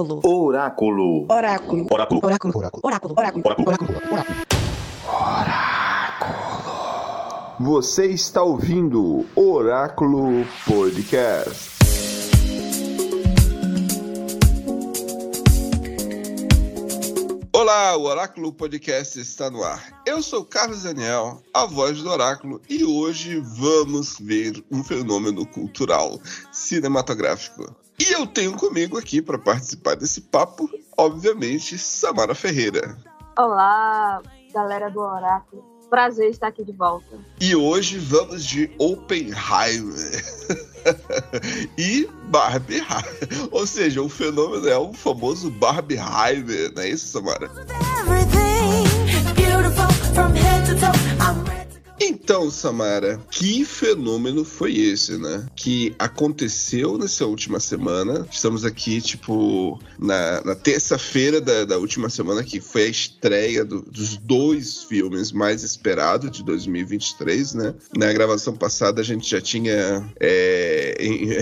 Oráculo. Oráculo. Oráculo. Oráculo. Oráculo. Oráculo. Oráculo. Oráculo. Oráculo. Você está ouvindo Oráculo Podcast. Olá, o Oráculo Podcast está no ar. Eu sou Carlos Daniel, a voz do Oráculo, e hoje vamos ver um fenômeno cultural cinematográfico. E eu tenho comigo aqui para participar desse papo, obviamente, Samara Ferreira. Olá, galera do Oráculo. Prazer estar aqui de volta. E hoje vamos de Oppenheimer. e Barbie. Ou seja, o fenômeno é o famoso Barbieheimer, não é isso, Samara? Então, Samara, que fenômeno foi esse, né? Que aconteceu nessa última semana. Estamos aqui, tipo, na, na terça-feira da, da, última semana, que foi a estreia do, dos dois filmes mais esperados de 2023, né? Na gravação passada, a gente já tinha é,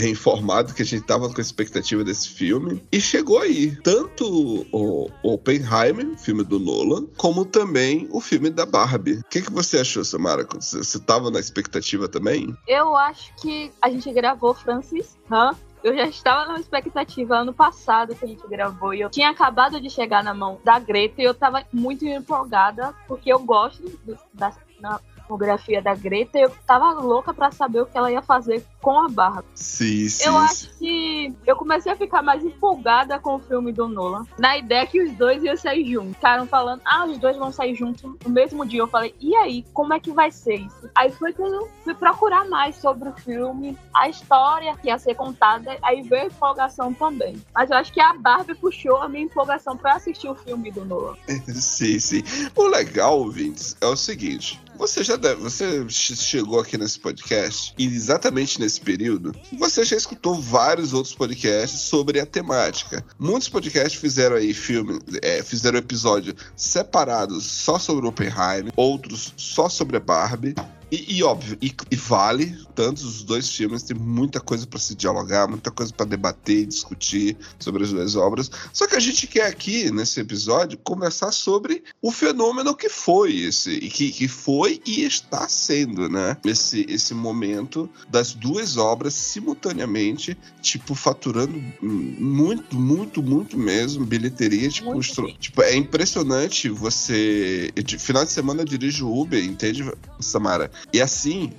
informado que a gente tava com a expectativa desse filme. E chegou aí. Tanto o, o Oppenheimer, filme do Nolan, como também o filme da Barbie. O que, que você achou, Samara? Você tava na expectativa também? Eu acho que a gente gravou Francis Han. Eu já estava na expectativa ano passado que a gente gravou e eu tinha acabado de chegar na mão da Greta e eu tava muito empolgada porque eu gosto do, da, na, filmografia da Greta, eu tava louca para saber o que ela ia fazer com a Barbie. Sim, sim. Eu acho que eu comecei a ficar mais empolgada com o filme do Nolan, na ideia que os dois iam sair juntos. Ficaram falando, ah, os dois vão sair juntos no mesmo dia. Eu falei, e aí, como é que vai ser isso? Aí foi que eu fui procurar mais sobre o filme, a história que ia ser contada, aí veio a empolgação também. Mas eu acho que a Barbie puxou a minha empolgação para assistir o filme do Nolan. sim, sim. O legal, ouvintes, é o seguinte: você já deve, você chegou aqui nesse podcast e exatamente nesse período, você já escutou vários outros podcasts sobre a temática. Muitos podcasts fizeram aí filme, é, fizeram episódio separados só sobre Oppenheimer, outros só sobre a Barbie. E, e, óbvio, e, e, vale, tantos os dois filmes, tem muita coisa para se dialogar, muita coisa para debater e discutir sobre as duas obras. Só que a gente quer aqui, nesse episódio, conversar sobre o fenômeno que foi esse, e que, que foi e está sendo, né? Esse, esse momento das duas obras simultaneamente, tipo, faturando muito, muito, muito mesmo, bilheteria, tipo, muito tipo é impressionante você. Final de semana eu dirijo Uber, entende, Samara? E assim,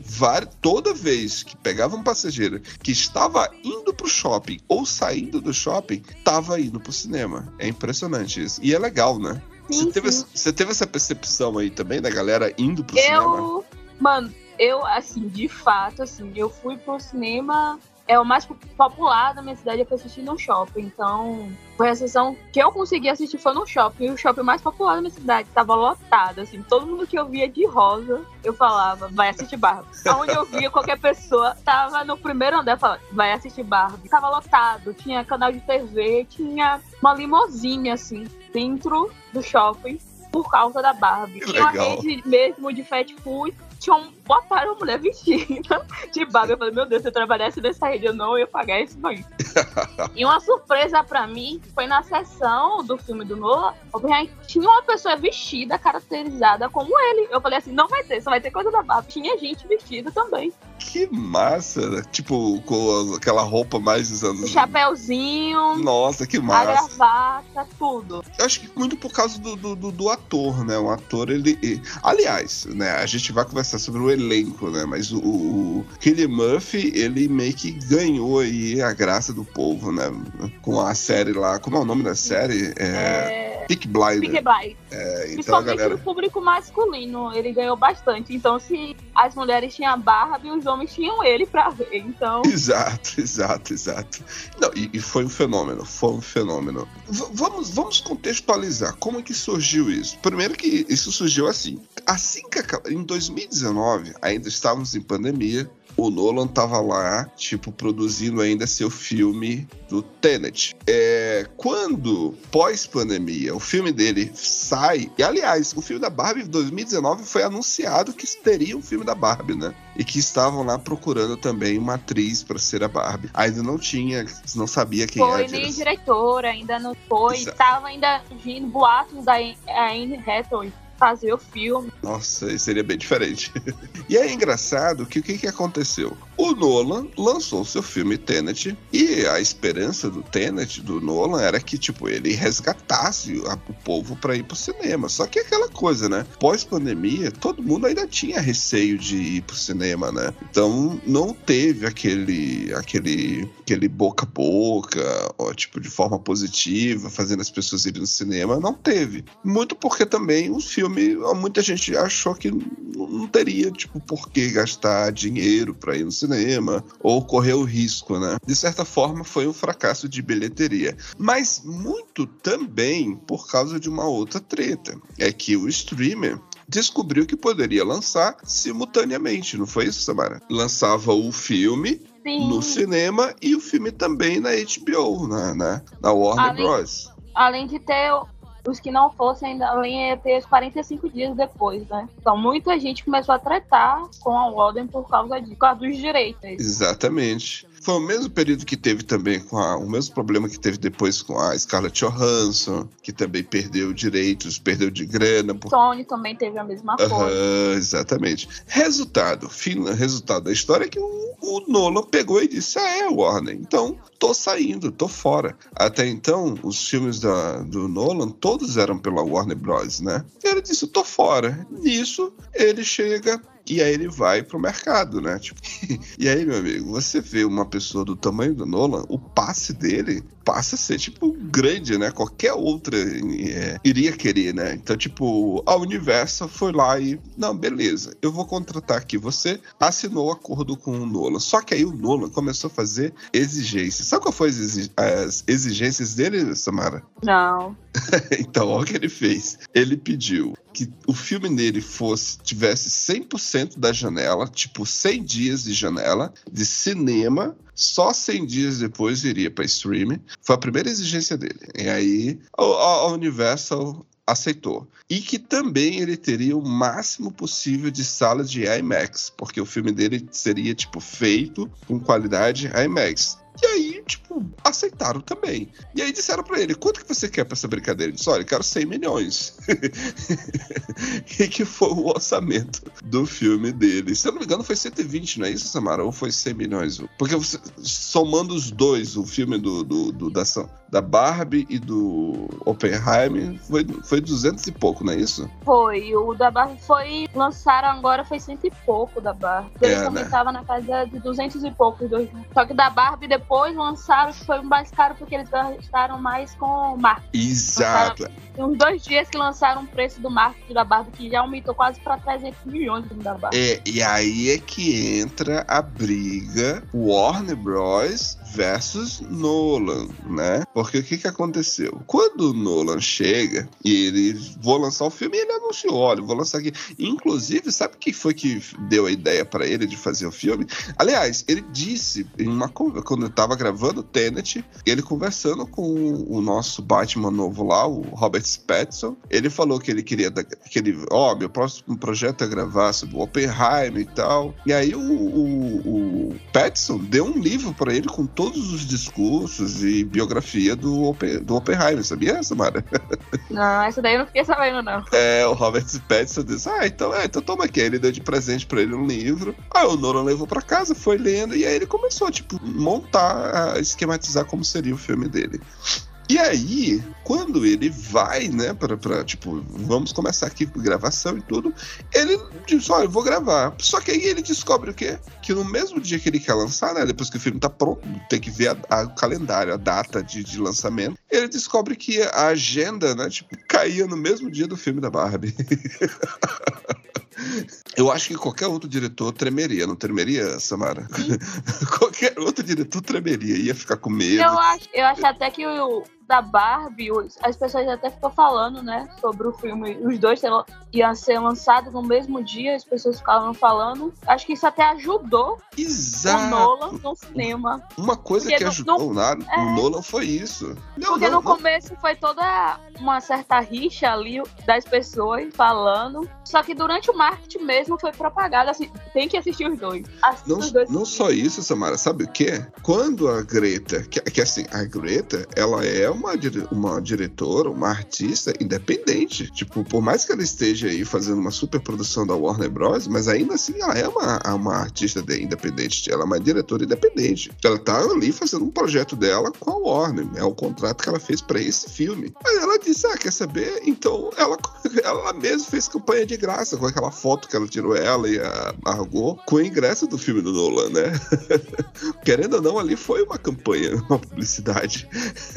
toda vez que pegava um passageiro que estava indo pro shopping ou saindo do shopping, tava indo pro cinema. É impressionante isso. E é legal, né? Sim, você, teve, sim. você teve essa percepção aí também da galera indo pro eu, cinema? Mano, eu, assim, de fato, assim, eu fui pro cinema é o mais popular da minha cidade, eu fui assistir no shopping. Então, foi a sessão que eu consegui assistir foi no shopping. E o shopping mais popular da minha cidade tava lotado, assim. Todo mundo que eu via de rosa, eu falava, vai assistir Barbie. Onde eu via qualquer pessoa, tava no primeiro andar, falava, vai assistir Barbie. Tava lotado, tinha canal de TV, tinha uma limousine, assim, dentro do shopping. Por causa da Barbie. Tinha uma rede mesmo de fast food tinha um, botaram uma mulher vestida de Barbie. Eu falei, meu Deus, se eu trabalhasse nessa rede, eu não ia pagar isso aí. e uma surpresa pra mim foi na sessão do filme do Noah, tinha uma pessoa vestida, caracterizada como ele. Eu falei assim, não vai ter, só vai ter coisa da Barbie. Tinha gente vestida também. Que massa, né? Tipo, com aquela roupa mais dos anos. O chapéuzinho, Nossa, que a massa. gravata, tudo. Eu acho que muito por causa do, do, do- do ator, né? O ator, ele. Aliás, né? A gente vai conversar sobre o elenco, né? Mas o, o Cillian Murphy, ele meio que ganhou aí a graça do povo, né? Com a série lá. Como é o nome da série? É. É... Peak Blinder. Peaky Blinders. É, então a galera. no público masculino, ele ganhou bastante. Então, se as mulheres tinham a Barbie e os homens tinham ele pra ver. Então. Exato, exato, exato. Não, e, e foi um fenômeno, foi um fenômeno. V vamos, vamos contextualizar como é que surgiu isso. Primeiro que isso surgiu assim. Assim que em 2019, ainda estávamos em pandemia, o Nolan tava lá, tipo, produzindo ainda seu filme do Tenet. É, quando, pós-pandemia, o filme dele sai. E aliás, o filme da Barbie de 2019 foi anunciado que teria um filme da Barbie, né? E que estavam lá procurando também uma atriz para ser a Barbie. Ainda não tinha, não sabia quem foi, era. Foi nem diretora, ainda não foi. Exato. Tava ainda vindo boatos da Anne Hathaway fazer o filme. Nossa, seria bem diferente. e é engraçado que o que, que aconteceu? O Nolan lançou seu filme Tenet e a esperança do Tenet, do Nolan, era que, tipo, ele resgatasse o povo para ir pro cinema. Só que é aquela coisa, né? Pós-pandemia, todo mundo ainda tinha receio de ir pro cinema, né? Então não teve aquele, aquele, aquele boca a boca, ó, tipo, de forma positiva, fazendo as pessoas irem no cinema. Não teve. Muito porque também o filme, muita gente achou que não teria, tipo, por que gastar dinheiro para ir no cinema ou correr o risco, né? De certa forma, foi um fracasso de bilheteria. Mas muito também por causa de uma outra treta. É que o streamer descobriu que poderia lançar simultaneamente, não foi isso, Samara? Lançava o filme Sim. no cinema e o filme também na HBO, na, na, na Warner além, Bros. Além de ter os que não fossem ainda além ia ter os 45 dias depois, né? Então muita gente começou a tratar com a Warden por causa, de, por causa dos direitos. Exatamente. Foi o mesmo período que teve também com a, o mesmo problema que teve depois com a Scarlett Johansson, que também perdeu direitos, perdeu de grana. Por... Sony também teve a mesma coisa. Uhum, exatamente. Resultado, fim, resultado da história é que o, o Nolan pegou e disse: Ah, é, Warner, então tô saindo, tô fora. Até então, os filmes da, do Nolan, todos eram pela Warner Bros, né? E ele disse: tô fora. Nisso, ele chega e aí ele vai pro mercado, né? Tipo, e aí, meu amigo, você vê uma pessoa do tamanho do Nolan, o passe dele passa a ser, tipo, grande, né? Qualquer outra é, iria querer, né? Então, tipo, a Universal foi lá e, não, beleza, eu vou contratar aqui você, assinou o acordo com o Nolan. Só que aí o Nolan começou a fazer exigências. Sabe qual foi as exigências dele, Samara? Não. então, olha o que ele fez. Ele pediu que o filme dele fosse tivesse 100% da janela, tipo 100 dias de janela de cinema, só 100 dias depois iria para streaming. Foi a primeira exigência dele. E aí a, a Universal aceitou. E que também ele teria o máximo possível de salas de IMAX, porque o filme dele seria tipo feito com qualidade IMAX. E aí, tipo, aceitaram também. E aí disseram para ele: quanto que você quer pra essa brincadeira? Ele disse: olha, eu quero 100 milhões. e que foi o orçamento do filme dele. Se eu não me engano, foi 120, não é isso, Samara? Ou foi 100 milhões? Porque você, somando os dois, o filme do, do, do da, da Barbie e do Oppenheimer, foi, foi 200 e pouco, não é isso? Foi. O da Barbie foi. Lançaram agora, foi cento e pouco da Barbie. Ele é, também né? tava na casa de 200 e poucos. Só que da Barbie depois depois lançaram, que foi mais caro porque eles gastaram mais com marketing. Exato. Lançaram, uns dois dias que lançaram o preço do marketing da Barbie, que já aumentou quase para 300 milhões da Barbie. É, e aí é que entra a briga Warner Bros versus Nolan, né? Porque o que que aconteceu? Quando o Nolan chega e ele vou lançar o filme, ele anunciou, olha, vou lançar aqui. Inclusive, sabe quem foi que deu a ideia para ele de fazer o filme? Aliás, ele disse em uma quando eu tava gravando Tenet, ele conversando com o nosso Batman novo lá, o Robert Pattinson, ele falou que ele queria que ele, ó, oh, meu próximo projeto é gravar sobre o Oppenheimer e tal. E aí o, o, o Pattinson deu um livro para ele com todos os discursos e biografia do, Open, do Oppenheimer, sabia, Samara? Não, essa daí eu não fiquei sabendo, não. É, o Robert Pattinson disse, ah, então, é, então toma aqui. Aí ele deu de presente pra ele um livro. Aí o Nolan levou pra casa, foi lendo, e aí ele começou, tipo, montar, a esquematizar como seria o filme dele. E aí, quando ele vai, né, pra, pra tipo, vamos começar aqui com gravação e tudo, ele diz, olha, eu vou gravar. Só que aí ele descobre o quê? Que no mesmo dia que ele quer lançar, né, depois que o filme tá pronto, tem que ver a, a, o calendário, a data de, de lançamento, ele descobre que a agenda, né, tipo, caía no mesmo dia do filme da Barbie. Eu acho que qualquer outro diretor tremeria, não tremeria, Samara? qualquer outro diretor tremeria, ia ficar com medo. Eu acho, eu acho até que o da Barbie, as pessoas até ficam falando, né, sobre o filme. Os dois iam ser lançados no mesmo dia, as pessoas ficavam falando. Acho que isso até ajudou Exato. o Nolan no cinema. Uma coisa Porque que no- ajudou no- é. o Nolan foi isso. Não, Porque não, no não. começo foi toda uma certa rixa ali das pessoas falando. Só que durante o marketing mesmo foi propagado assim, tem que assistir os dois. Assista Não, os dois. não só isso, Samara, sabe o quê? Quando a Greta, que, que assim, a Greta, ela é uma, uma diretora, uma artista independente. Tipo, por mais que ela esteja aí fazendo uma super produção da Warner Bros., mas ainda assim ela é uma, uma artista de- independente, ela é uma diretora independente. Ela tá ali fazendo um projeto dela com a Warner, é o contrato que ela fez pra esse filme. Aí ela disse, ah, quer saber? Então ela, ela mesma fez campanha de graça com aquela foto que ela tirou ela e a Margot com o ingresso do filme do Nolan, né? Querendo ou não, ali foi uma campanha, uma publicidade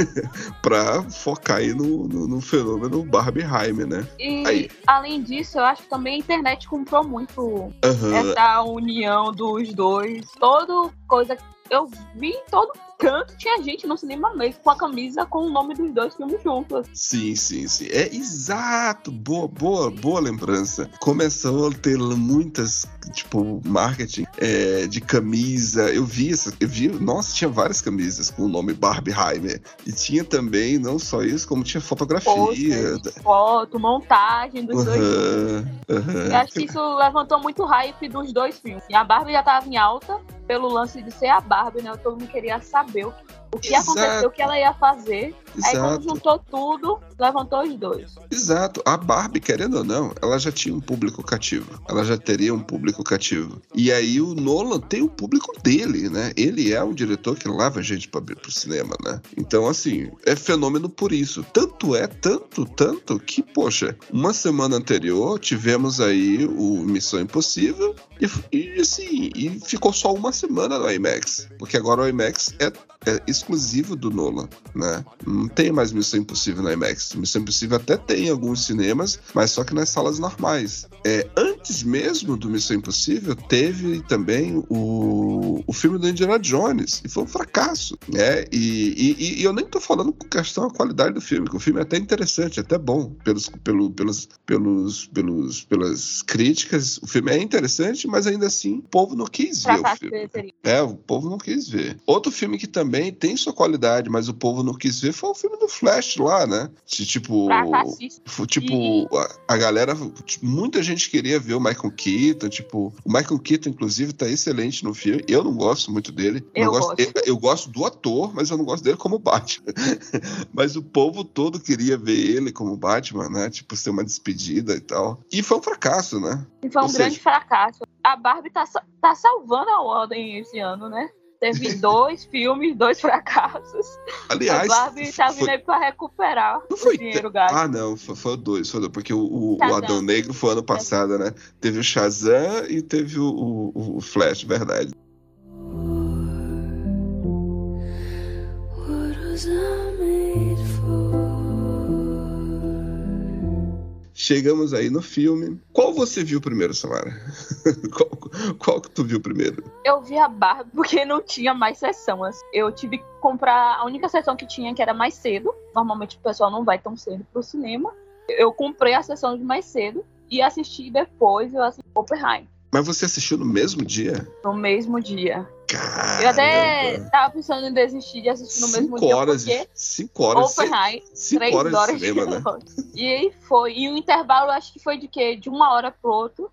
pra focar aí no, no, no fenômeno Barbieheimer, né? E Aí. além disso, eu acho que também a internet comprou muito Aham. essa união dos dois. Toda coisa. Eu vi todo canto tinha gente no cinema mesmo com a camisa com o nome dos dois filmes juntos. Sim, sim, sim. É exato. Boa, boa, boa lembrança. Começou a ter muitas, tipo, marketing é, de camisa. Eu vi essa, eu vi, nossa, tinha várias camisas com o nome Barbieheimer. E tinha também, não só isso, como tinha fotografia. Foto, montagem dos dois filmes. Aham. Eu acho que isso levantou muito hype dos dois filmes. E a Barbie já tava em alta pelo lance de ser a Barbie, né? Todo mundo queria saber o que, o que Exato. aconteceu, o que ela ia fazer. Aí quando Exato. juntou tudo, levantou os dois. Exato. A Barbie, querendo ou não, ela já tinha um público cativo. Ela já teria um público cativo. E aí o Nolan tem o público dele, né? Ele é um diretor que leva a gente para pro cinema, né? Então, assim, é fenômeno por isso. Tanto é, tanto, tanto, que, poxa, uma semana anterior tivemos aí o Missão Impossível e, e assim, e ficou só uma semana no IMAX. Porque agora o IMAX é, é exclusivo do Nolan, né? Não tem mais Missão Impossível no IMAX. Missão Impossível até tem em alguns cinemas, mas só que nas salas normais. É, antes mesmo do Missão Impossível, teve também o, o filme do Indiana Jones, e foi um fracasso, né? E, e- e eu nem tô falando com questão da qualidade do filme, que o filme é até interessante, até bom, pelos, pelo, pelos, pelos, pelos, pelas críticas. O filme é interessante, mas ainda assim, o povo não quis ver o filme. É, o povo não quis ver. Outro filme que também tem sua qualidade, mas o povo não quis ver foi o filme do Flash lá, né? Tipo. Tipo, a, a galera. tipo, Muita gente queria ver o Michael Keaton. Tipo, o Michael Keaton, inclusive, tá excelente no filme. Eu não gosto muito dele. Eu não gosto. Eu, eu gosto do ator, mas eu não gosto dele como Batman. mas o povo todo queria ver ele como Batman, né? Tipo, ser uma despedida e tal. E foi um fracasso, né? E foi um Ou grande seja- fracasso. A Barbie tá, tá salvando a ordem esse ano, né? Teve dois filmes, dois fracassos. Aliás. a Barbie tá foi- vindo aí pra recuperar Não foi o dinheiro gasto. Ah, não, foi, foi dois, foi dois, porque o, o, o. Adão Negro foi ano passado, né? Teve o Shazam e teve o, o, o Flash, verdade. Chegamos aí no filme. Qual você viu primeiro, Samara? qual, qual que tu viu primeiro? Eu vi a Barbie porque não tinha mais sessão. assim. Eu tive que comprar a única sessão que tinha, que era mais cedo. Normalmente o pessoal não vai tão cedo pro cinema. Eu comprei a sessão de mais cedo e assisti depois, eu assisti Oppenheim, Mas você assistiu no mesmo dia? no mesmo dia. Caramba! Eu até tava pensando em desistir de assistir no mesmo cinco dia, horas, de, cinco horas, Oppenheim, cinco três horas, horas de cinema, né? E aí foi. E o intervalo, acho que foi de quê? De uma hora pro outro.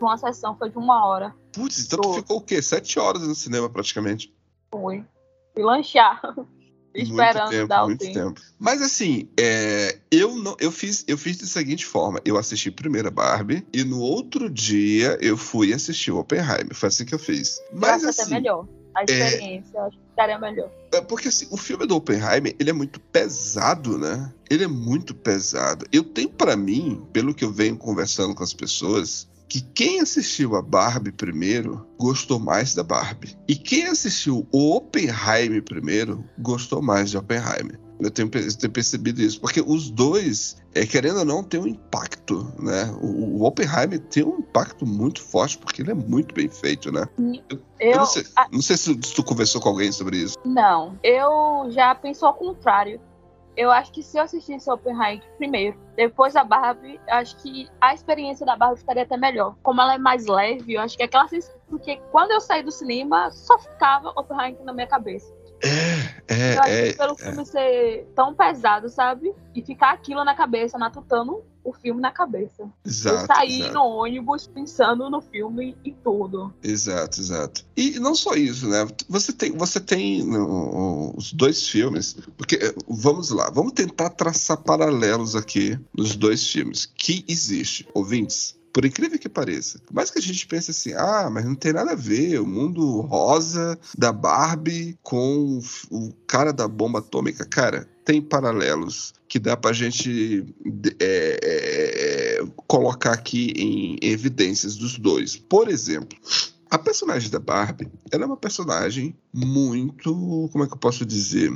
Uma sessão foi de uma hora. Putz, então tu ficou o quê? Sete horas no cinema, praticamente. Fui. Fui lanchar. Esperando muito tempo, dar o muito tempo. tempo. Mas assim, é, eu não, eu fiz, eu fiz da seguinte forma: eu assisti primeiro a Barbie e no outro dia eu fui assistir o Oppenheimer. Foi assim que eu fiz. Eu Mas até assim, melhor. A experiência, eu acho que ficaria melhor. é porque assim, o filme do Oppenheimer ele é muito pesado, né? Ele é muito pesado. Eu tenho pra mim, pelo que eu venho conversando com as pessoas, que quem assistiu a Barbie primeiro gostou mais da Barbie. E quem assistiu o Oppenheimer primeiro gostou mais de Oppenheimer. Eu tenho, eu tenho percebido isso. Porque os dois, é, querendo ou não, tem um impacto, né? O, o Oppenheimer tem um impacto muito forte, porque ele é muito bem feito, né? Eu, eu não, sei, não sei se tu conversou com alguém sobre isso. Não, eu já penso ao contrário. Eu acho que se eu assistisse Oppenheimer primeiro, depois da Barbie, acho que a experiência da Barbie ficaria até melhor. Como ela é mais leve, eu acho que é aquela. Porque quando eu saí do cinema, só ficava Oppenheimer na minha cabeça. É, é, eu acho é, que pelo é. filme ser tão pesado, sabe? E ficar aquilo na cabeça, matutando o filme na cabeça. Exato. eu saí exato. no ônibus pensando no filme e tudo. Exato, exato. E não só isso, né? Você tem, você tem no, os dois filmes, porque eh, vamos lá, vamos tentar traçar paralelos aqui nos dois filmes que existe, ouvintes. Por incrível que pareça. Por mais que a gente pense assim, ah, mas não tem nada a ver o mundo rosa da Barbie com o cara da bomba atômica. Cara, tem paralelos que dá pra gente é, é, colocar aqui em evidências dos dois. Por exemplo, a personagem da Barbie, ela é uma personagem muito, como é que eu posso dizer,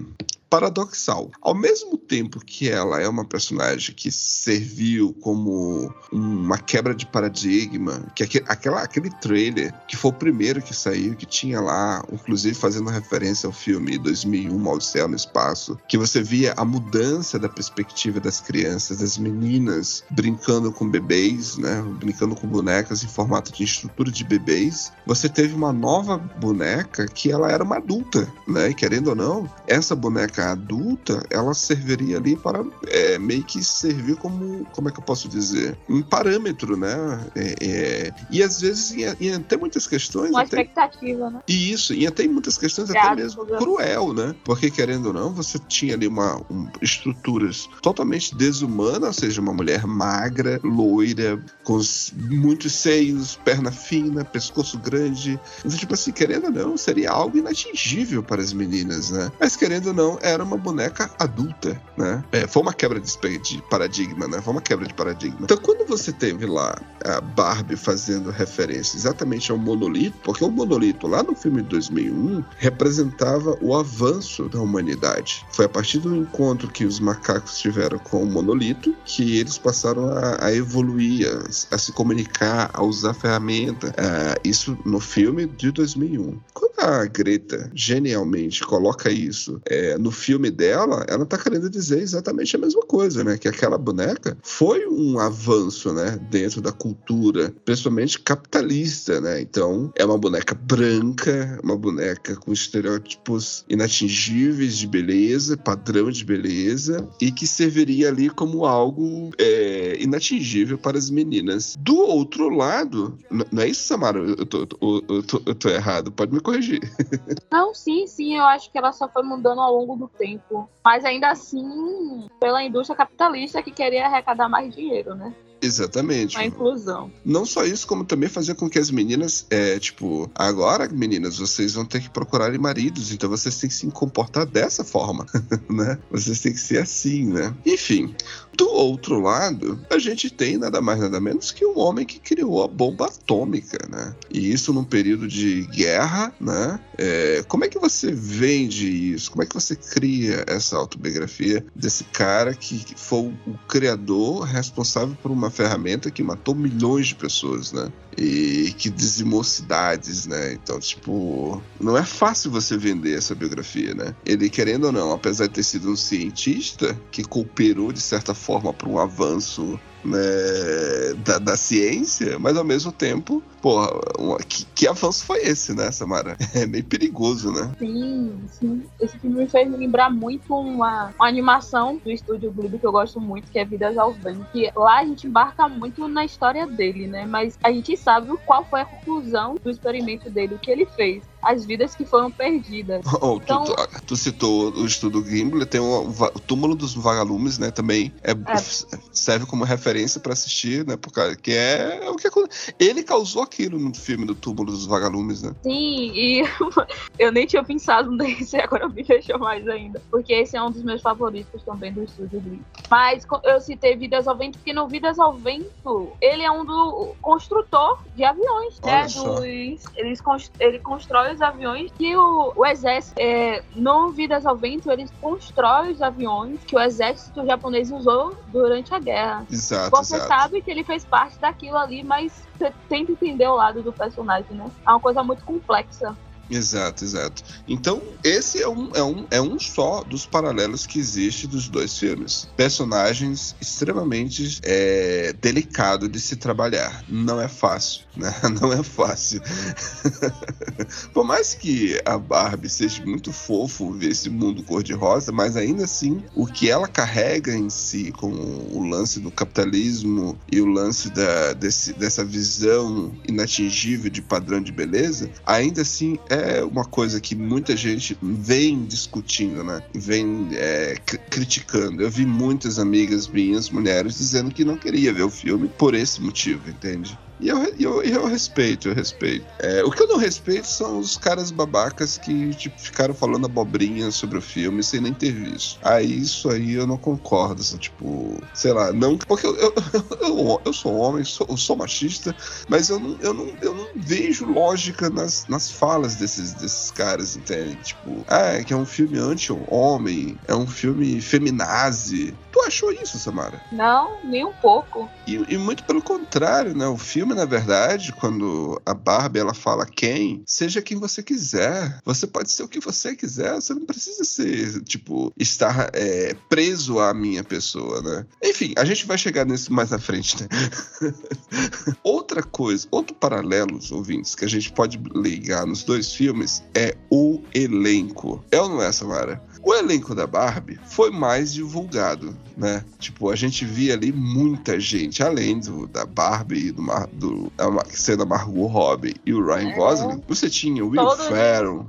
paradoxal. Ao mesmo tempo que ela é uma personagem que serviu como uma quebra de paradigma, que aquele, aquela, aquele trailer que foi o primeiro que saiu, que tinha lá, inclusive fazendo referência ao filme 2001, Ao Céu no Espaço, que você via a mudança da perspectiva das crianças, das meninas brincando com bebês, né, brincando com bonecas em formato de estrutura de bebês. Você teve uma nova boneca que ela era uma adulta, né, e querendo ou não, essa boneca adulta, ela serviria ali para é, meio que servir como, como é que eu posso dizer, um parâmetro, né? É, é, e às vezes em, em até muitas questões. Uma até, expectativa, né? e isso, e até em muitas questões até mesmo né? cruel, né? Porque querendo ou não, você tinha ali uma um, estruturas totalmente desumanas, ou seja, uma mulher magra, loira, com os- muitos seios, perna fina, pescoço grande. Então, tipo assim, querendo ou não, seria algo inatingível para as meninas, né? Mas querendo ou não, era uma boneca adulta, né? É, foi uma quebra de, de paradigma, né? Foi uma quebra de paradigma. Então, quando você teve lá a Barbie fazendo referência exatamente ao monolito, porque o monolito lá no filme de 2001 representava o avanço da humanidade. Foi a partir do encontro que os macacos tiveram com o monolito que eles passaram a, a evoluir, a, a se comunicar, a usar ferramenta. Ah, isso no filme de 2001. Quando a Greta genialmente coloca isso é, no filme dela, ela tá querendo dizer exatamente a mesma coisa, né? Que aquela boneca foi um avanço, né? Dentro da cultura, principalmente capitalista, né? Então, é uma boneca branca, uma boneca com estereótipos inatingíveis de beleza, padrão de beleza, e que serviria ali como algo é, inatingível para as meninas. Do outro lado, não é isso, Samara? Eu tô, eu tô- eu tô- eu tô errado, pode me corrigir. Não, sim, sim, eu acho que ela só foi mudando ao longo do tempo. Mas ainda assim, pela indústria capitalista que queria arrecadar mais dinheiro, né? Exatamente. A inclusão. Não só isso, como também fazer com que as meninas, é, tipo, agora, meninas, vocês vão ter que procurar maridos, então vocês têm que se comportar dessa forma, né? Vocês têm que ser assim, né? Enfim, do outro lado, a gente tem nada mais, nada menos que um homem que criou a bomba atômica, né? E isso num período de guerra, né? É, como é que você vende isso? Como é que você cria essa autobiografia desse cara que foi o criador responsável por uma ferramenta que matou milhões de pessoas, né? E que dizimou cidades, né? Então, tipo, não é fácil você vender essa biografia, né? Ele, querendo ou não, apesar de ter sido um cientista que cooperou de certa forma para um avanço né, da, da ciência, mas ao mesmo tempo, porra, uma- que, que avanço foi esse, né, Samara? É meio perigoso, né? Sim, sim. Esse filme me fez lembrar muito uma, uma animação do estúdio Ghibli que eu gosto muito, que é Vidas ao Vento. Que lá a gente embarca muito na história dele, né? Mas a gente sabe qual foi a conclusão do experimento dele, o que ele fez. As vidas que foram perdidas. Oh, tu, Então- tu- tu citou o estudo Gimli, tem va- o túmulo dos vagalumes, né? Também é, serve como referência para assistir, né? Porque que é, o que ele causou aquilo no filme do túmulo dos vagalumes, né? Sim, e eu nem tinha pensado nesse, agora me deixou mais ainda. Porque esse é um dos meus favoritos também do estúdio Ghibli. Mas eu citei Vidas ao Vento, porque no Vidas ao Vento, ele é um do construtor de aviões, Olha né? cons- ele constrói os aviões que o, o exército, é, no Vidas ao Vento, eles constroem os aviões que o exército japonês usou durante a guerra. Exato, Você exato. sabe que ele fez parte daquilo ali, mas você tenta entender o lado do personagem, né? É uma coisa muito complexa. Exato, exato. Então, esse é um, é, um, é um só dos paralelos que existe dos dois filmes. Personagens extremamente é, delicado de se trabalhar. Não é fácil? Não é fácil. Por mais que a Barbie seja muito fofo ver esse mundo cor-de-rosa, mas ainda assim, o que ela carrega em si, com o lance do capitalismo e o lance da, desse, dessa visão inatingível de padrão de beleza, ainda assim é uma coisa que muita gente vem discutindo, né? Vem é, cri- criticando. Eu vi muitas amigas minhas, mulheres, dizendo que não queria ver o filme por esse motivo, entende? E eu, eu, eu respeito, eu respeito. É, o que eu não respeito são os caras babacas que tipo, ficaram falando abobrinha sobre o filme sem nem ter visto. Aí isso aí eu não concordo. assim, tipo, sei lá, não. Porque eu, eu, eu, eu sou homem, sou, eu sou machista, mas eu não, eu não, eu não vejo lógica nas, nas falas desses, desses caras, entende? Tipo, ah, é que é um filme anti-homem, é um filme feminazi. Tu achou isso, Samara? Não, nem um pouco. E, e muito pelo contrário, né? O filme, na verdade, quando a Barbie ela fala quem, seja quem você quiser. Você pode ser o que você quiser. Você não precisa ser, tipo, estar é, preso à minha pessoa, né? Enfim, a gente vai chegar nisso mais na frente, né? Outra coisa, outro paralelo, os ouvintes, que a gente pode ligar nos dois filmes é o elenco. É ou não é, Samara? O elenco da Barbie foi mais divulgado, né? Tipo, a gente via ali muita gente, além do, da Barbie e do, do da Ma- sendo a Margot Robbie e o Ryan É. Gosling. Você tinha o Will Todos Ferrell.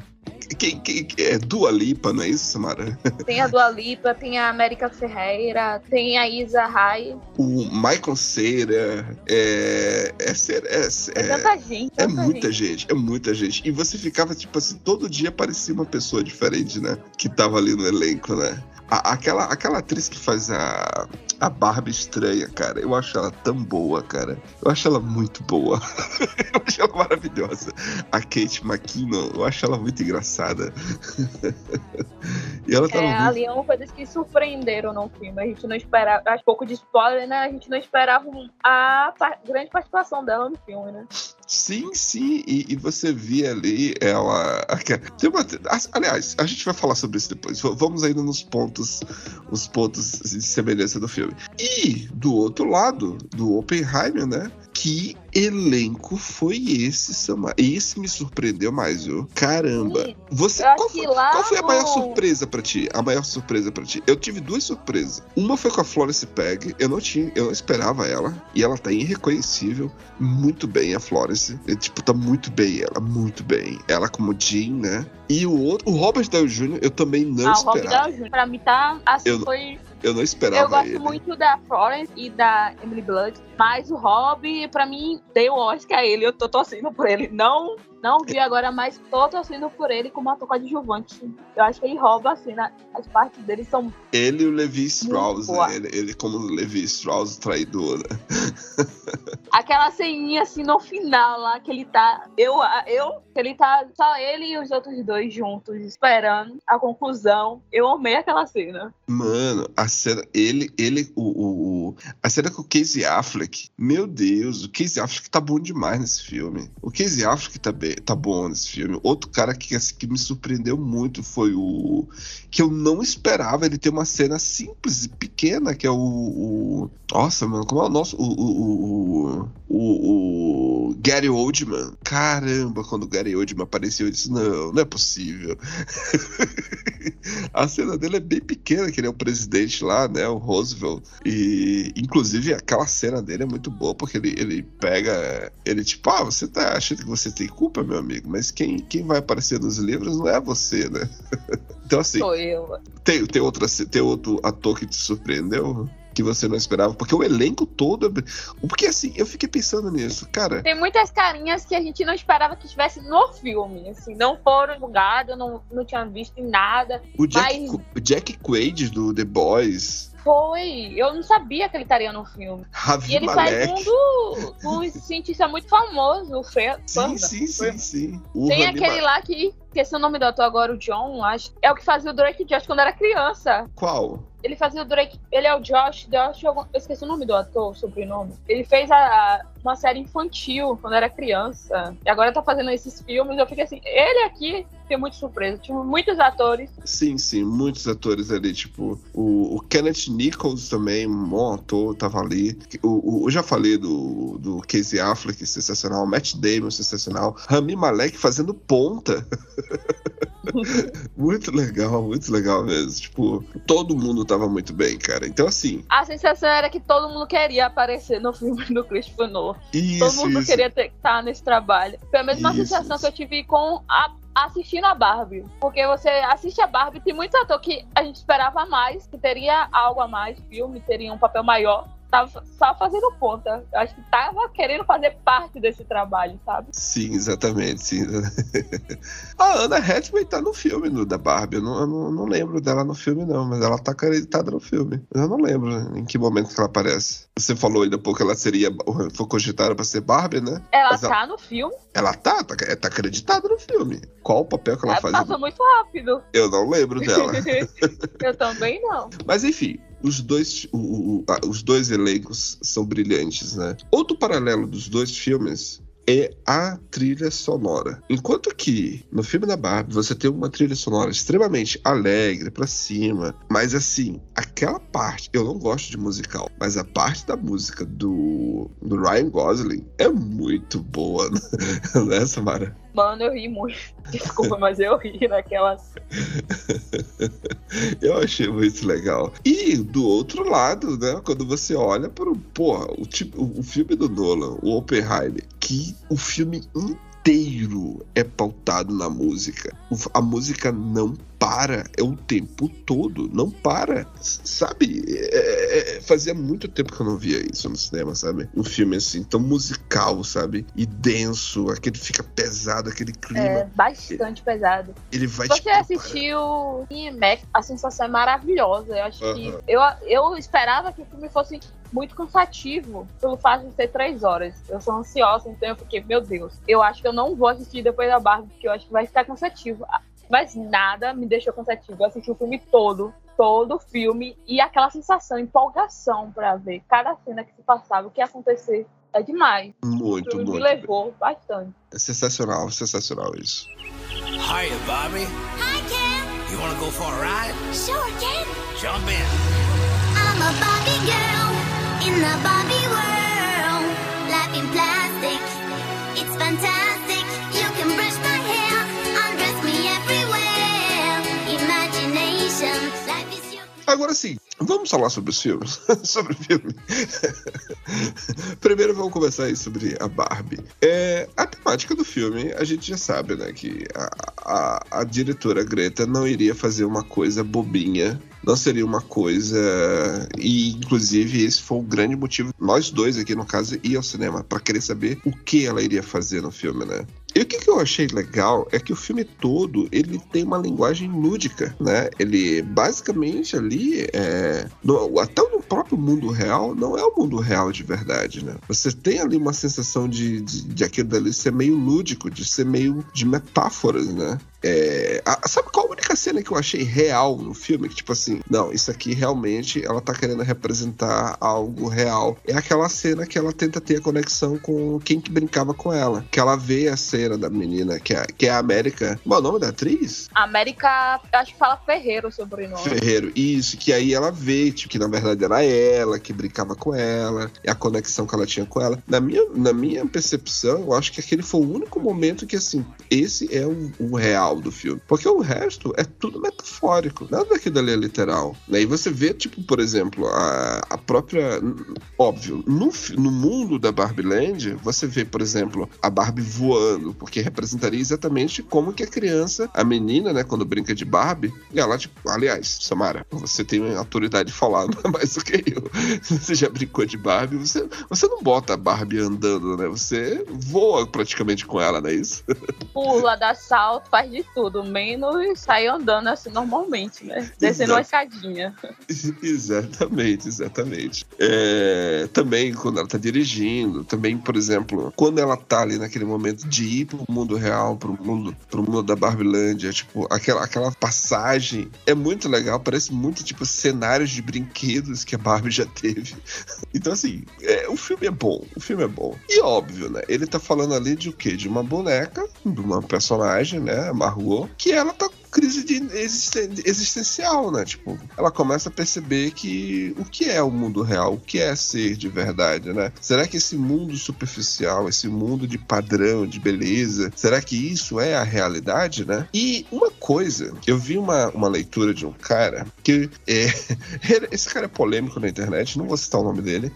É Dua Lipa, não é isso, Samara? Tem a Dua Lipa, tem a América Ferreira, tem a Isa Rai. O Michael Cera. É. É, Cera- é, É, é, tanta gente. É tanta muita gente. gente. é muita gente. E você ficava, tipo assim, todo dia parecia uma pessoa diferente, né? Que tava ali no elenco, né? A- aquela, aquela atriz que faz a, a Barbie estranha, cara, eu acho ela tão boa, cara. Eu acho ela muito boa. eu acho ela maravilhosa. A Kate McKinnon, eu acho ela muito engraçada. e ela tava É, muito ali é uma coisa que surpreenderam no filme. A gente não esperava, acho pouco de spoiler, né? A gente não esperava a grande participação dela no filme, né? Sim, sim, e, e você via ali ela. Tem uma, aliás, a gente vai falar sobre isso depois. Vamos ainda nos pontos, os pontos de semelhança do filme. E do outro lado, do Oppenheimer, né? Que elenco foi esse, Samar? Esse me surpreendeu mais, viu? Caramba. Você, eu qual, foi, qual foi a maior surpresa pra ti? A maior surpresa pra ti? Eu tive duas surpresas. Uma foi com a Florence Pegg. Eu não tinha, eu não esperava ela. E ela tá irreconhecível. Muito bem, a Florence. E, tipo, tá muito bem ela, muito bem. Ela como Jean, né? E o outro, o Robert Downey Jr., eu também não ah, o Rob esperava. Downey Jr. Pra mim tá assim, Eu- foi. Eu não esperava Eu gosto ele. muito da Florence e da Emily Blunt, mas o Rob, pra mim, deu Oscar a ele. Eu tô torcendo por ele. Não, não vi agora, mas tô torcendo por ele como ator coadjuvante. Eu acho que ele rouba, assim, né? as partes dele são. Ele e o Levi Strauss, né? ele, ele como o Levi Strauss traidor, né? Aquela ceninha assim no final lá que ele tá. Eu, eu, que ele tá só ele e os outros dois juntos, esperando a conclusão. Eu amei aquela cena. Mano, a cena, ele, ele, o, o, o- a cena com o Casey Affleck, meu Deus, o Casey Affleck tá bom demais nesse filme. O Casey Affleck tá, bem, tá bom nesse filme. Outro cara que, assim, que me surpreendeu muito foi o. que eu não esperava ele ter uma cena simples e pequena, que é o. o- nossa, mano, como é o nosso. O, o, o, o, o Gary Oldman. Caramba, quando o Gary Oldman apareceu, eu disse: não, não é possível. A cena dele é bem pequena, que ele é o presidente lá, né? O Roosevelt. E, inclusive, aquela cena dele é muito boa, porque ele, ele pega. Ele, tipo, ah, você tá achando que você tem culpa, meu amigo, mas quem, quem vai aparecer nos livros não é você, né? Então, assim, Sou eu. tem, tem, outra, tem outro ator que te surpreendeu? Que você não esperava? Porque o elenco todo. é- Porque, assim, eu fiquei pensando nisso, cara. Tem muitas carinhas que a gente não esperava que estivesse no filme. Assim, não foram divulgados, não, não tinha visto em nada. O Jack, Mas- o Jack Quaid do The Boys. Foi. Eu não sabia que ele estaria no filme. E ele faz Malek. um do, do cientista muito famoso, o Fe Sim, sim, sim, sim. Tem aquele lá que, esqueci o nome do ator agora, o John, acho. É o que fazia o Drake Josh quando era criança. Qual? Ele fazia o Drake. Ele é o Josh. Josh algum- eu esqueci o nome do ator, o sobrenome. Ele fez a, a- uma série infantil quando era criança. E agora tá fazendo esses filmes. Eu fiquei assim, ele aqui tem muito surpresa. Tinha muitos atores. Sim, sim, muitos atores ali, tipo, o, o Kenneth Nichols também, um bom ator, tava ali. O, o- eu já falei do, do Casey Affleck, sensacional. Matt Damon, sensacional. Rami Malek fazendo ponta. muito legal, muito legal mesmo. Tipo, todo mundo tava muito bem, cara. Então, assim, A sensação era que todo mundo queria aparecer no filme do Christopher Nolan. isso, Todo mundo isso. queria estar nesse trabalho. Foi a mesma Isso, sensação que eu tive com a, assistindo a Barbie. Porque você assiste a Barbie, tem muitos atores que a gente esperava mais, que teria algo a mais, filme, teria um papel maior. Tava só fazendo ponta. Eu acho que tava querendo fazer parte desse trabalho, sabe? Sim, exatamente, sim. a Ana Hathaway tá no filme no, da Barbie. Eu não, eu não, não lembro dela no filme, não, mas ela tá acreditada no filme. Eu não lembro em que momento que ela aparece. Você falou ainda pouco que ela seria. Foi cogitada pra ser Barbie, né? Ela Mas ela- tá no filme, Ela tá, tá, tá acreditada no filme. Qual o papel que ela ela faz? passou muito rápido. Eu não lembro dela. eu também não. Mas enfim, os dois, o- o- os dois elencos são brilhantes, né? Outro paralelo dos dois filmes é a trilha sonora. Enquanto que no filme da Barbie você tem uma trilha sonora extremamente alegre, pra cima, mas assim, aquela parte, eu não gosto de musical, mas a parte da música do, do Ryan Gosling é muito boa, né, Samara? Mano, eu ri muito. Desculpa, mas eu ri naquela. Eu achei muito legal. E do outro lado, né, quando você olha para o, porra, o, tipo, o filme do Nolan, o Oppenheimer, que o filme inteiro é pautado na música. A música não para, é o tempo todo, não para. Sabe? É- é- fazia muito tempo que eu não via isso no cinema, sabe? Um filme assim, tão musical, sabe? E denso, aquele fica pesado, aquele clima. É bastante pesado. Ele vai Você te preparando. assistiu em Mac, a sensação é maravilhosa. Eu acho que. Aham. Eu, eu esperava que o filme fosse muito cansativo pelo fato de ser três horas. Eu sou ansiosa, então eu fiquei, meu Deus, eu acho que eu não vou assistir depois da Barbie, porque eu acho que vai ficar cansativo. Ah, Mas nada me deixou cansativo. Eu assisti o filme todo, todo o filme, e aquela sensação, empolgação pra ver cada cena que se passava, o que ia acontecer. É demais. O Muito, filme me muito. levou bastante. É sensacional, sensacional isso. Hiya, Bobby. Hi, Ken. You wanna go for a ride? Sure, Ken. Jump in. I'm a Barbie Agora sim, vamos falar sobre os filmes. sobre o filme. Primeiro vamos começar aí sobre a Barbie. É, a temática do filme, a gente já sabe, né? Que a, a, a diretora Greta não iria fazer uma coisa bobinha. Não seria uma coisa. E, inclusive, esse foi o grande motivo. Nós dois aqui, no caso, ir ao cinema para querer saber o que ela iria fazer no filme, né? E o que, que eu achei legal é que o filme todo ele tem uma linguagem lúdica, né? Ele basicamente ali é, no- até no próprio mundo real não é o mundo real de verdade, né? Você tem ali uma sensação de, de, de aquilo dali ser meio lúdico, de ser meio de metáforas, né? É, a- sabe qual a única cena que eu achei real no filme? Que tipo assim, não, isso aqui realmente ela tá querendo representar algo real. É aquela cena que ela tenta ter a conexão com quem que brincava com ela. Que ela vê a cena da menina, que é, que é a América. Qual é o nome da atriz? América, eu acho que fala Ferreiro o sobrenome. Ferreiro, isso, que aí ela vê, tipo, que na verdade era ela que brincava com ela, e a conexão que ela tinha com ela. Na minha, na minha percepção, eu acho que aquele foi o único momento que, assim, esse é o, o real do filme. Porque o resto é tudo metafórico, nada daquilo ali é literal. Né? E você vê, tipo, por exemplo, a, a própria. Óbvio, no, no mundo da Barbie Land, você vê, por exemplo, a Barbie voando, porque representaria exatamente como que a criança, a menina, né, quando brinca de Barbie, ela, tipo, aliás, Samara, você tem autoridade de falar mais do que eu. Você já brincou de Barbie, você, você não bota a Barbie andando, né? Você voa praticamente com ela, não é isso? Pula, dá salto, faz de tudo, menos sair andando assim normalmente, né? Descendo uma escadinha. exatamente, exatamente. É, também quando ela tá dirigindo, também, por exemplo, quando ela tá ali naquele momento de ir pro mundo real, pro mundo, pro mundo da Barbilândia, tipo, aquela, aquela passagem é muito legal, parece muito tipo cenários de brinquedos que a Barbie já teve. Então, assim, é, o filme é bom, o filme é bom. E óbvio, né? Ele tá falando ali de o quê? De uma boneca, de uma personagem, né? Margot, que ela tá crise de existen existencial, né? Tipo, ela começa a perceber que o que é o mundo real, o que é ser de verdade, né? Será que esse mundo superficial, esse mundo de padrão, de beleza, será que isso é a realidade, né? E uma coisa, eu vi uma, uma leitura de um cara que é, esse cara é polêmico na internet, não vou citar o nome dele.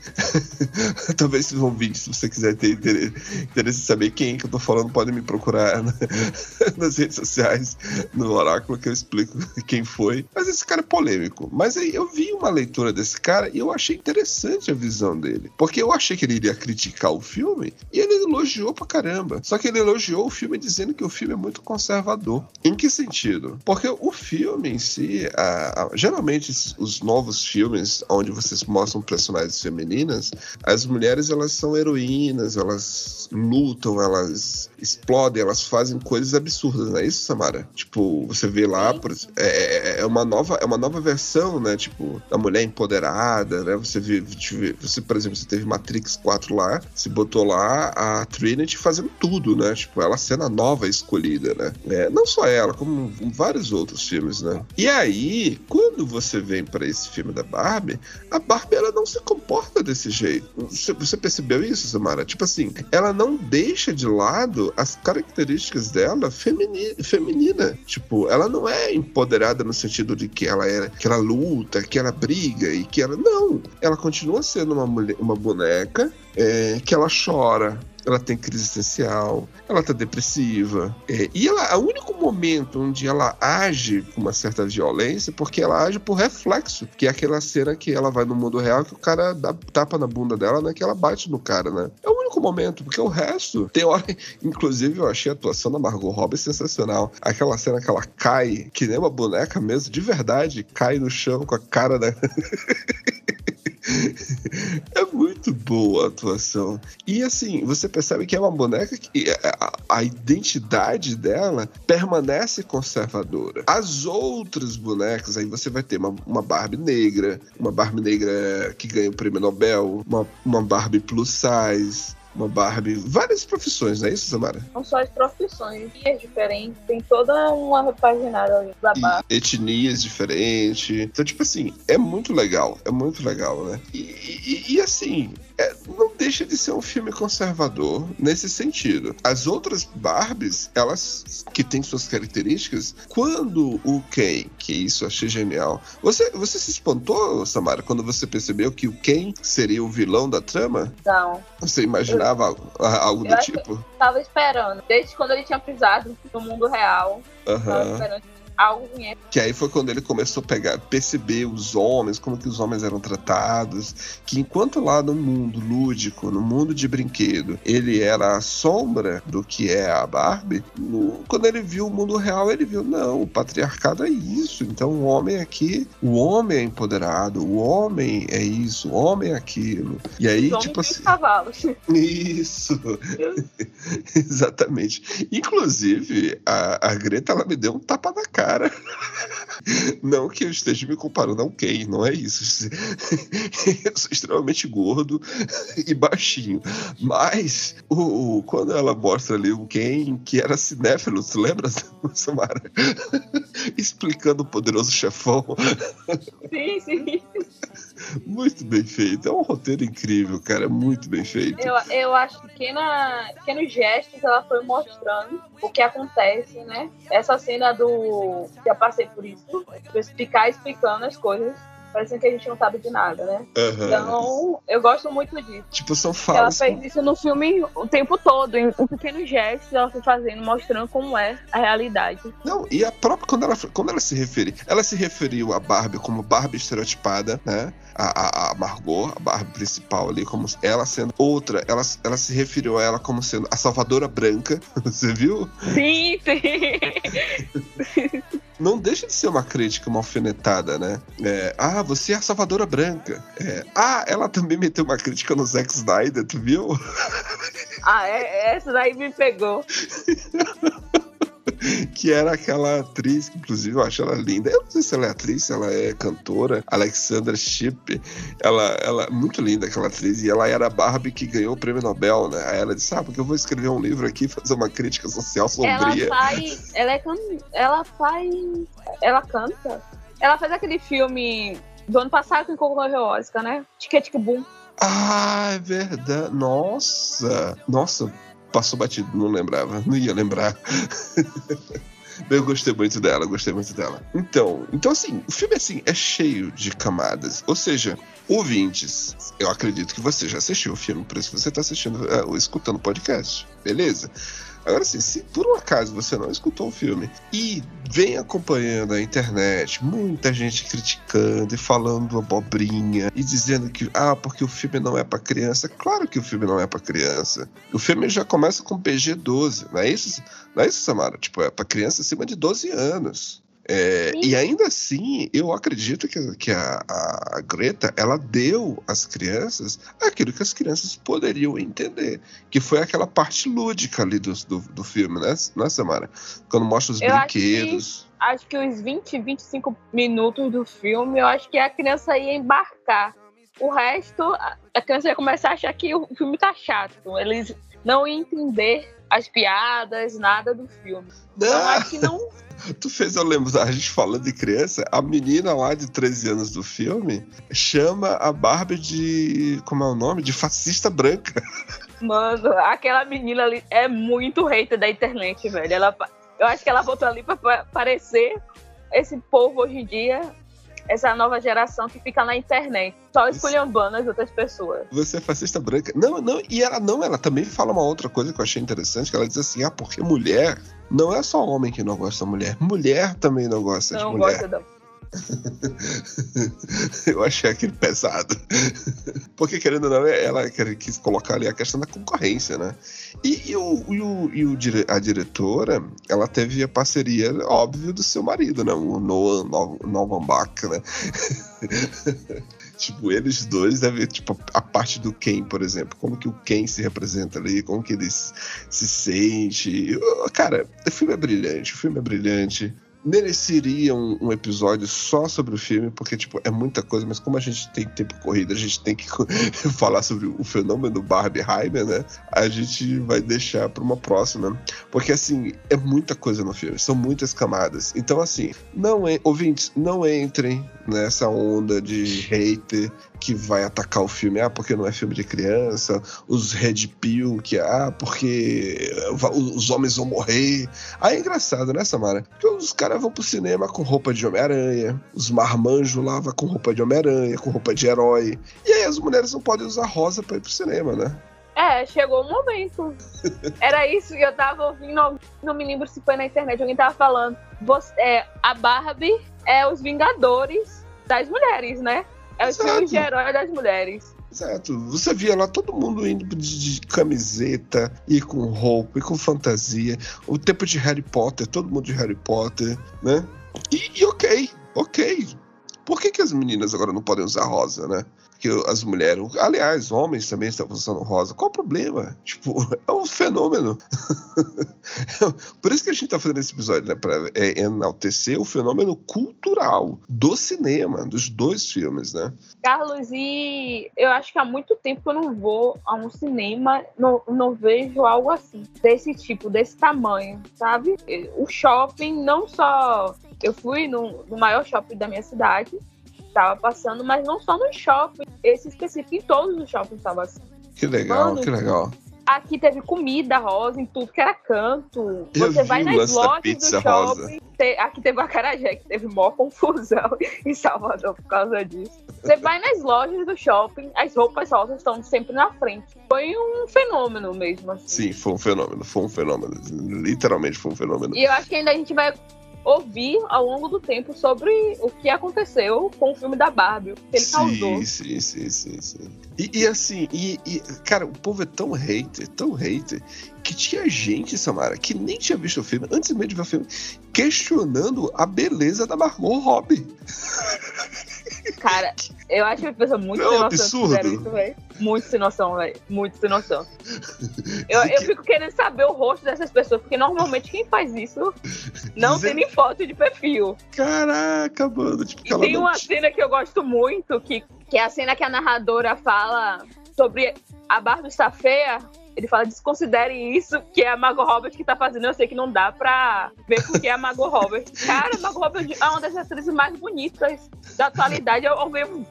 Talvez vocês vão vir, se você quiser ter interesse em saber quem que eu tô falando, pode me procurar nas redes sociais, no que eu explico quem foi. Mas esse cara é polêmico. Mas aí eu vi uma leitura desse cara e eu achei interessante a visão dele. Porque eu achei que ele iria criticar o filme e ele elogiou pra caramba. Só que ele elogiou o filme dizendo que o filme é muito conservador. Em que sentido? Porque o filme em si, a, a, geralmente os novos filmes onde vocês mostram personagens femininas, as mulheres elas são heroínas, elas lutam, elas explodem, elas fazem coisas absurdas, não é isso, Samara? Tipo, você vê lá, por, é, é, é, uma nova, é uma nova versão, né? Tipo, da mulher empoderada, né? Você vê, você, por exemplo, você teve Matrix 4 lá, se botou lá a Trinity fazendo tudo, né? Tipo, ela sendo a nova escolhida, né? É, não só ela, como vários outros filmes, né? E aí, quando você vem para esse filme da Barbie, a Barbie ela não se comporta desse jeito. Você percebeu isso, Samara? Tipo assim, ela não deixa de lado as características dela feminina, feminina. Tipo, ela não é empoderada no sentido de que ela é que ela luta, que ela briga e que ela não. Ela continua sendo uma mulher, uma boneca é, que ela chora, ela tem crise existencial, ela tá depressiva. É, e ela, o único momento onde ela age com uma certa violência, porque ela age por reflexo, que é aquela cena que ela vai no mundo real que o cara dá tapa na bunda dela, né? Que ela bate no cara, né? É o único momento, porque o resto, tem hora. Inclusive, eu achei a atuação da Margot Robbie sensacional. Aquela cena que ela cai, que nem uma boneca mesmo, de verdade, cai no chão com a cara da. é muito boa a atuação. E assim, você percebe que é uma boneca que a, a, identidade dela permanece conservadora. As outras bonecas, aí você vai ter uma, uma Barbie negra, uma Barbie negra que ganha o prêmio Nobel, uma, uma Barbie plus size, uma Barbie, várias profissões, não é isso, Samara? Não só as profissões, etnias diferentes, tem toda uma repaginada da Barbie. E etnias diferentes. Então, tipo assim, é muito legal, é muito legal, né? E, e, e assim, é, não deixa de ser um filme conservador nesse sentido. As outras Barbies, elas que têm suas características, quando o Ken, que isso eu achei genial. Você, você se espantou, Samara, quando você percebeu que o Ken seria o vilão da trama? Não. Você imaginava eu, algo do tipo? Tava esperando, desde quando ele tinha pisado no mundo real. Uhum. Tava esperando algo. Que aí foi quando ele começou a pegar, perceber os homens, como que os homens eram tratados, que enquanto lá no mundo lúdico, no mundo de brinquedo, ele era a sombra do que é a Barbie, no, quando ele viu o mundo real, ele viu, não, o patriarcado é isso, então o homem aqui, o homem é empoderado, o homem é isso, o homem é aquilo. E aí, tipo assim... cavalos. Isso. Exatamente. Inclusive, a, a Greta, ela me deu um tapa na cara cara. Não que eu esteja me comparando ao Ken, não é isso. Eu sou extremamente gordo e baixinho. Mas o, quando ela mostra ali o Ken, que era cinéfilo, tu lembra, Samara? Explicando o poderoso chefão. Sim, sim. Muito bem feito. É um roteiro incrível, cara. Muito bem feito. Eu, eu acho que na, pequenos gestos ela foi mostrando o que acontece, né? Essa cena do. Já passei por isso. Ficar explicando as coisas parecendo que a gente não sabe de nada, né? Aham. Então, eu gosto muito disso. Tipo, são Ela falas. fez isso no filme o tempo todo, em em pequenos gestos, ela foi fazendo, mostrando como é a realidade. Não, e a própria, quando ela, quando ela se referiu, ela se referiu a Barbie como Barbie estereotipada, né? A, a, Margot, a Barbie principal ali, como ela sendo outra, ela, ela se referiu a ela como sendo a salvadora branca, você viu? Sim, sim. Não deixa de ser uma crítica, uma alfinetada, né? É, ah, você é a salvadora branca. É, ah, ela também meteu uma crítica no Zack Snyder, tu viu? ah, é, essa daí me pegou. que era aquela atriz, que inclusive eu acho ela linda. Eu não sei se ela é atriz, se ela é cantora, Alexandra Shipp. Ela, ela é muito linda, aquela atriz, e ela era a Barbie que ganhou o prêmio Nobel, né? Aí ela disse: Ah, porque eu vou escrever um livro aqui e fazer uma crítica social Ela sombria. faz. Ela, é can... ela faz. Ela canta. Ela faz aquele filme do ano passado que concorreu ao Oscar, né? Tique Boom. Ah, é verdade. Nossa! Nossa, passou batido, não lembrava, não ia lembrar. Eu gostei muito dela, gostei muito dela. Então, então assim, o filme assim é cheio de camadas. Ou seja, ouvintes, eu acredito que você já assistiu o filme, por isso você está assistindo, é, escutando o podcast, beleza? Agora assim, se por um acaso você não escutou o filme e vem acompanhando a internet, muita gente criticando e falando abobrinha e dizendo que, ah, porque o filme não é para criança. Claro que o filme não é para criança. O filme já começa com PG-12, não é isso? Não é isso, Samara? Tipo, é para criança acima de 12 anos. É, e ainda assim, eu acredito que, que a, a- Greta ela deu às crianças aquilo que as crianças poderiam entender, que foi aquela parte lúdica ali do, do, do filme, né, né, Samara? Quando mostra os Eu acho que- brinquedos. Acho que os 20, 25 minutos do filme, eu acho que a criança ia embarcar. O resto, a criança ia começar a achar que o filme tá chato. Eles não iam entender as piadas, nada do filme. Então, Ah, acho que não. tu fez eu lembro, a gente falando de criança, a menina lá de 13 anos do filme chama a Barbie de. Como é o nome? De fascista branca. Mano, aquela menina ali é muito hater da internet, velho. Ela, eu acho que ela botou ali pra pa- parecer esse povo hoje em dia, essa nova geração que fica na internet, só esculhambando as outras pessoas. Você é fascista branca. Não, não, e ela não, ela também fala uma outra coisa que eu achei interessante, que ela diz assim, ah, porque mulher não é só homem que não gosta da mulher, mulher também não gosta Não de mulher. gosta da. eu achei aquele pesado. Porque, querendo ou não, ela quis colocar ali a questão da concorrência, né? E, e o, e, o, e o a diretora, ela teve a parceria, óbvio, do seu marido, né? O Noah No- Novambach, né? Tipo, eles dois devem, tipo, a parte do Ken, por exemplo, como que o Ken se representa ali, como que ele se se sente. Cara, o filme é brilhante, o filme é brilhante. Mereceria um, um episódio só sobre o filme, porque, tipo, é muita coisa, mas como a gente tem tempo corrido, a gente tem que falar sobre o fenômeno Barbie Heimer, né? A gente vai deixar pra uma próxima. Porque, assim, é muita coisa no filme, são muitas camadas. Então, assim, não ouvintes, não entrem nessa onda de hater que vai atacar o filme, ah, porque não é filme de criança, os red pill, que ah, porque os homens vão morrer. Aí é engraçado, né, Samara? Porque os caras vão pro cinema com roupa de Homem-Aranha, os marmanjos lá vão com roupa de Homem-Aranha, com roupa de herói. E aí as mulheres não podem usar rosa pra ir pro cinema, né? É, chegou o momento. Era isso que eu tava ouvindo, não me lembro se foi na internet, alguém tava falando. Você, é, a Barbie é os Vingadores das mulheres, né? É os Exato. filmes de herói das mulheres. Exato. Você via lá todo mundo indo de, de camiseta, e com roupa, e com fantasia. O tempo de Harry Potter, todo mundo de Harry Potter, né? E, e ok, ok. Por que, que as meninas agora não podem usar rosa, né? Porque as mulheres, aliás, homens também estão usando rosa. Qual o problema? Tipo, é um fenômeno. Por isso que a gente tá fazendo esse episódio, né? Pra é, enaltecer o fenômeno cultural do cinema, dos dois filmes, né? Carlos, e eu acho que há muito tempo que eu não vou a um cinema, não, não vejo algo assim, desse tipo, desse tamanho, sabe? O shopping, não só. Eu fui no, no maior shopping da minha cidade, tava passando, mas não só no shopping, esse específico, em todos os shoppings tava assim. Que legal, Mano, que legal. Aqui teve comida rosa em tudo que era canto. Eu Você vai nas lojas do rosa. shopping. te- aqui teve o acarajé, que teve maior confusão em Salvador por causa disso. Você vai nas lojas do shopping, as roupas rosas estão sempre na frente. Foi um fenômeno mesmo. Assim. Sim, foi um fenômeno, foi um fenômeno. Literalmente foi um fenômeno. E eu acho que ainda a gente vai ouvir ao longo do tempo sobre o que aconteceu com o filme da Barbie, o que ele causou. Sim, sim, sim, sim, sim. E, e assim, e, e, cara, o povo é tão hater, tão hater, que tinha gente, Samara, que nem tinha visto o filme, antes mesmo de ver o filme, questionando a beleza da Margot Robbie. Cara, eu acho uma pessoa muito Não, sem noção absurdo. isso. Muito sem noção, velho. Muito sem noção. Eu, eu fico querendo saber o rosto dessas pessoas, porque normalmente quem faz isso não Dizer- tem nem foto de perfil. Caraca, mano, tipo, E tem uma cena que eu gosto muito, que, que é a cena que a narradora fala sobre a Barbie está feia. Ele fala, desconsidere isso, que é a Margot Robert que tá fazendo. Eu sei que não dá pra ver porque é a Margot Robert. Cara, a Margot Robert é uma das atrizes mais bonitas da atualidade. Eu, eu vejo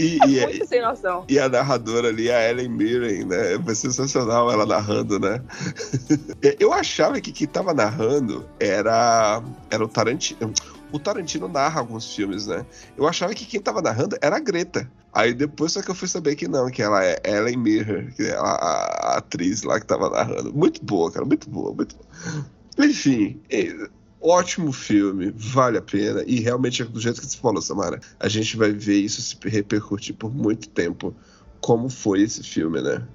E, e, muito sem noção. e a narradora ali, a Ellen Mirren, né? Foi sensacional ela narrando, né? Eu achava que quem tava narrando era, era o Tarantino. O Tarantino narra alguns filmes, né? Eu achava que quem tava narrando era a Greta. Aí depois só que eu fui saber que não, que ela é Ellen Mirren, que é a, a- atriz lá que tava narrando. Muito boa, cara, muito boa, muito boa. Enfim, ótimo filme, vale a pena. E realmente, do jeito que você falou, Samara, a gente vai ver isso se repercutir por muito tempo. Como foi esse filme, né?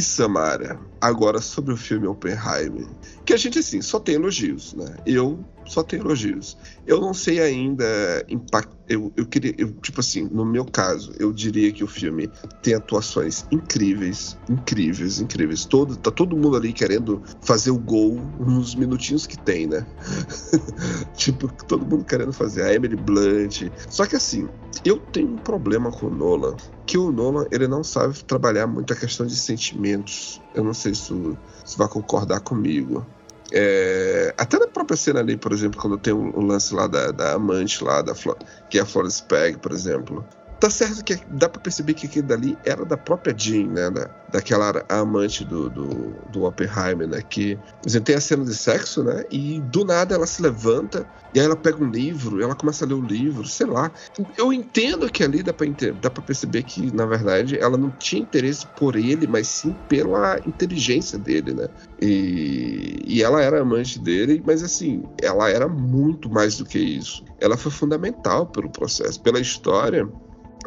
Samara, agora sobre o filme Oppenheimer, que a gente assim só tem elogios, né? Eu só tenho elogios. Eu não sei ainda impact... eu, eu queria, eu, tipo assim, no meu caso, eu diria que o filme tem atuações incríveis, incríveis, incríveis. Todo, tá todo mundo ali querendo fazer o gol nos minutinhos que tem, né? tipo, todo mundo querendo fazer. A Emily Blunt. Só que assim, eu tenho um problema com o Nolan, que o Nolan ele não sabe trabalhar muito a questão de sentimentos. Eu não sei se se vai concordar comigo. É, até na própria cena ali, por exemplo, quando tem o, o lance lá da, da amante lá, da que é a Florence Pegg, por exemplo. Tá certo que dá pra perceber que aquilo dali era da própria Jean, né? Da, daquela amante do, do, do Oppenheimer, né? Que exemplo, tem a cena de sexo, né? E do nada ela se levanta e aí ela pega um livro, ela começa a ler o livro, sei lá. Eu entendo que ali dá pra, dá perceber que, na verdade, ela não tinha interesse por ele, mas sim pela inteligência dele, né? E, e ela era amante dele, mas assim, ela era muito mais do que isso. Ela foi fundamental pelo processo, pela história.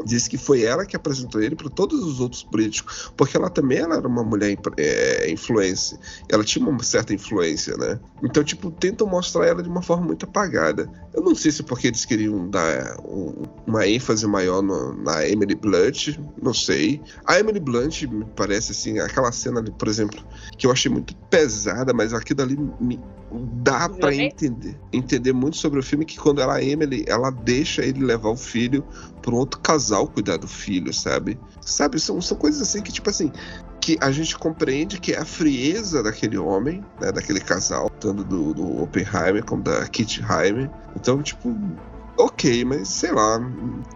Diz que foi ela que apresentou ele para todos os outros políticos, porque ela também ela era uma mulher é, influência, ela tinha uma certa influência, né? Então, tipo, tentam mostrar ela de uma forma muito apagada. Eu não sei se é porque eles queriam dar um- uma ênfase maior no- na Emily Blunt, não sei. A Emily Blunt me parece assim, aquela cena por exemplo, que eu achei muito pesada, mas aquilo ali me dá pra Violenta? entender, entender muito sobre o filme que quando ela Emily, ela deixa ele levar o filho para um outro casal cuidar do filho, sabe? Sabe, são, são coisas assim que tipo assim, que a gente compreende que é a frieza daquele homem, né, daquele casal, tanto do, do Oppenheimer como da Kit Heimer. Então, tipo, ok, mas sei lá.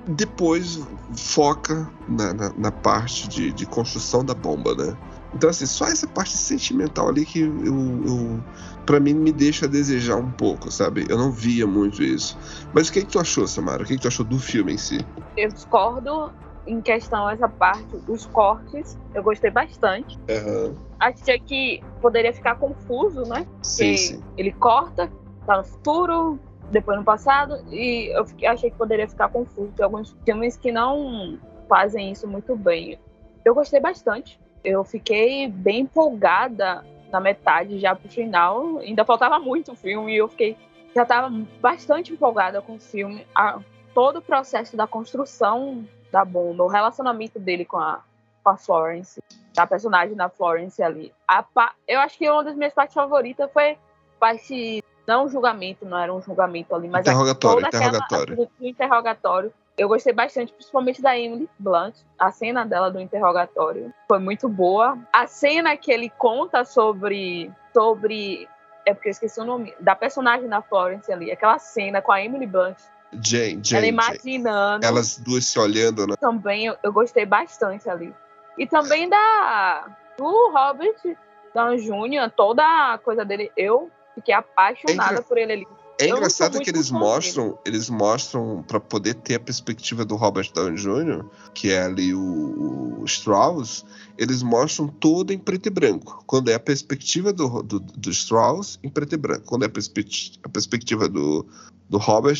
Depois foca na, na, na parte de, de construção da bomba, né? Então, assim, só essa parte sentimental ali que eu, eu para mim me deixa a desejar um pouco, sabe? Eu não via muito isso. Mas o que, que tu achou, Samara? O que, que tu achou do filme em si? Eu discordo em questão essa parte dos cortes. Eu gostei bastante. Aham. Achei que poderia ficar confuso, né? Sim, sim. ele corta, tá no futuro, depois no passado, e eu fiquei- achei que poderia ficar confuso. Tem alguns filmes que não fazem isso muito bem. Eu gostei bastante. Eu fiquei bem empolgada na metade já pro final. Ainda faltava muito o filme e eu fiquei já estava bastante empolgada com o filme. A- todo o processo da construção da bomba, o relacionamento dele com a, com a Florence, da personagem da Florence ali. A eu acho que uma das minhas partes favoritas foi a parte não um julgamento, não era um julgamento ali, mas Interrogatório, toda aquela- interrogatório. do, do interrogatório Eu gostei bastante, principalmente da Emily Blunt. A cena dela do interrogatório foi muito boa. A cena que ele conta sobre. sobre é porque eu esqueci o nome. Da personagem da Florence ali. Aquela cena com a Emily Blunt. Jane, ela Jane, Jane. imaginando. Elas duas se olhando, né? Também eu, eu gostei bastante ali. E também da. do Robert Downey Jr., toda a coisa dele. Eu fiquei apaixonada engra- por ele ali. É Eu engraçado que eles mostram, eles mostram para poder ter a perspectiva do Robert Downey Jr., que é ali o, o Strauss, eles mostram todo em preto e branco. Quando é a perspectiva do, do, do Strauss, em preto e branco. Quando é a, perspe- a perspectiva do, do Robert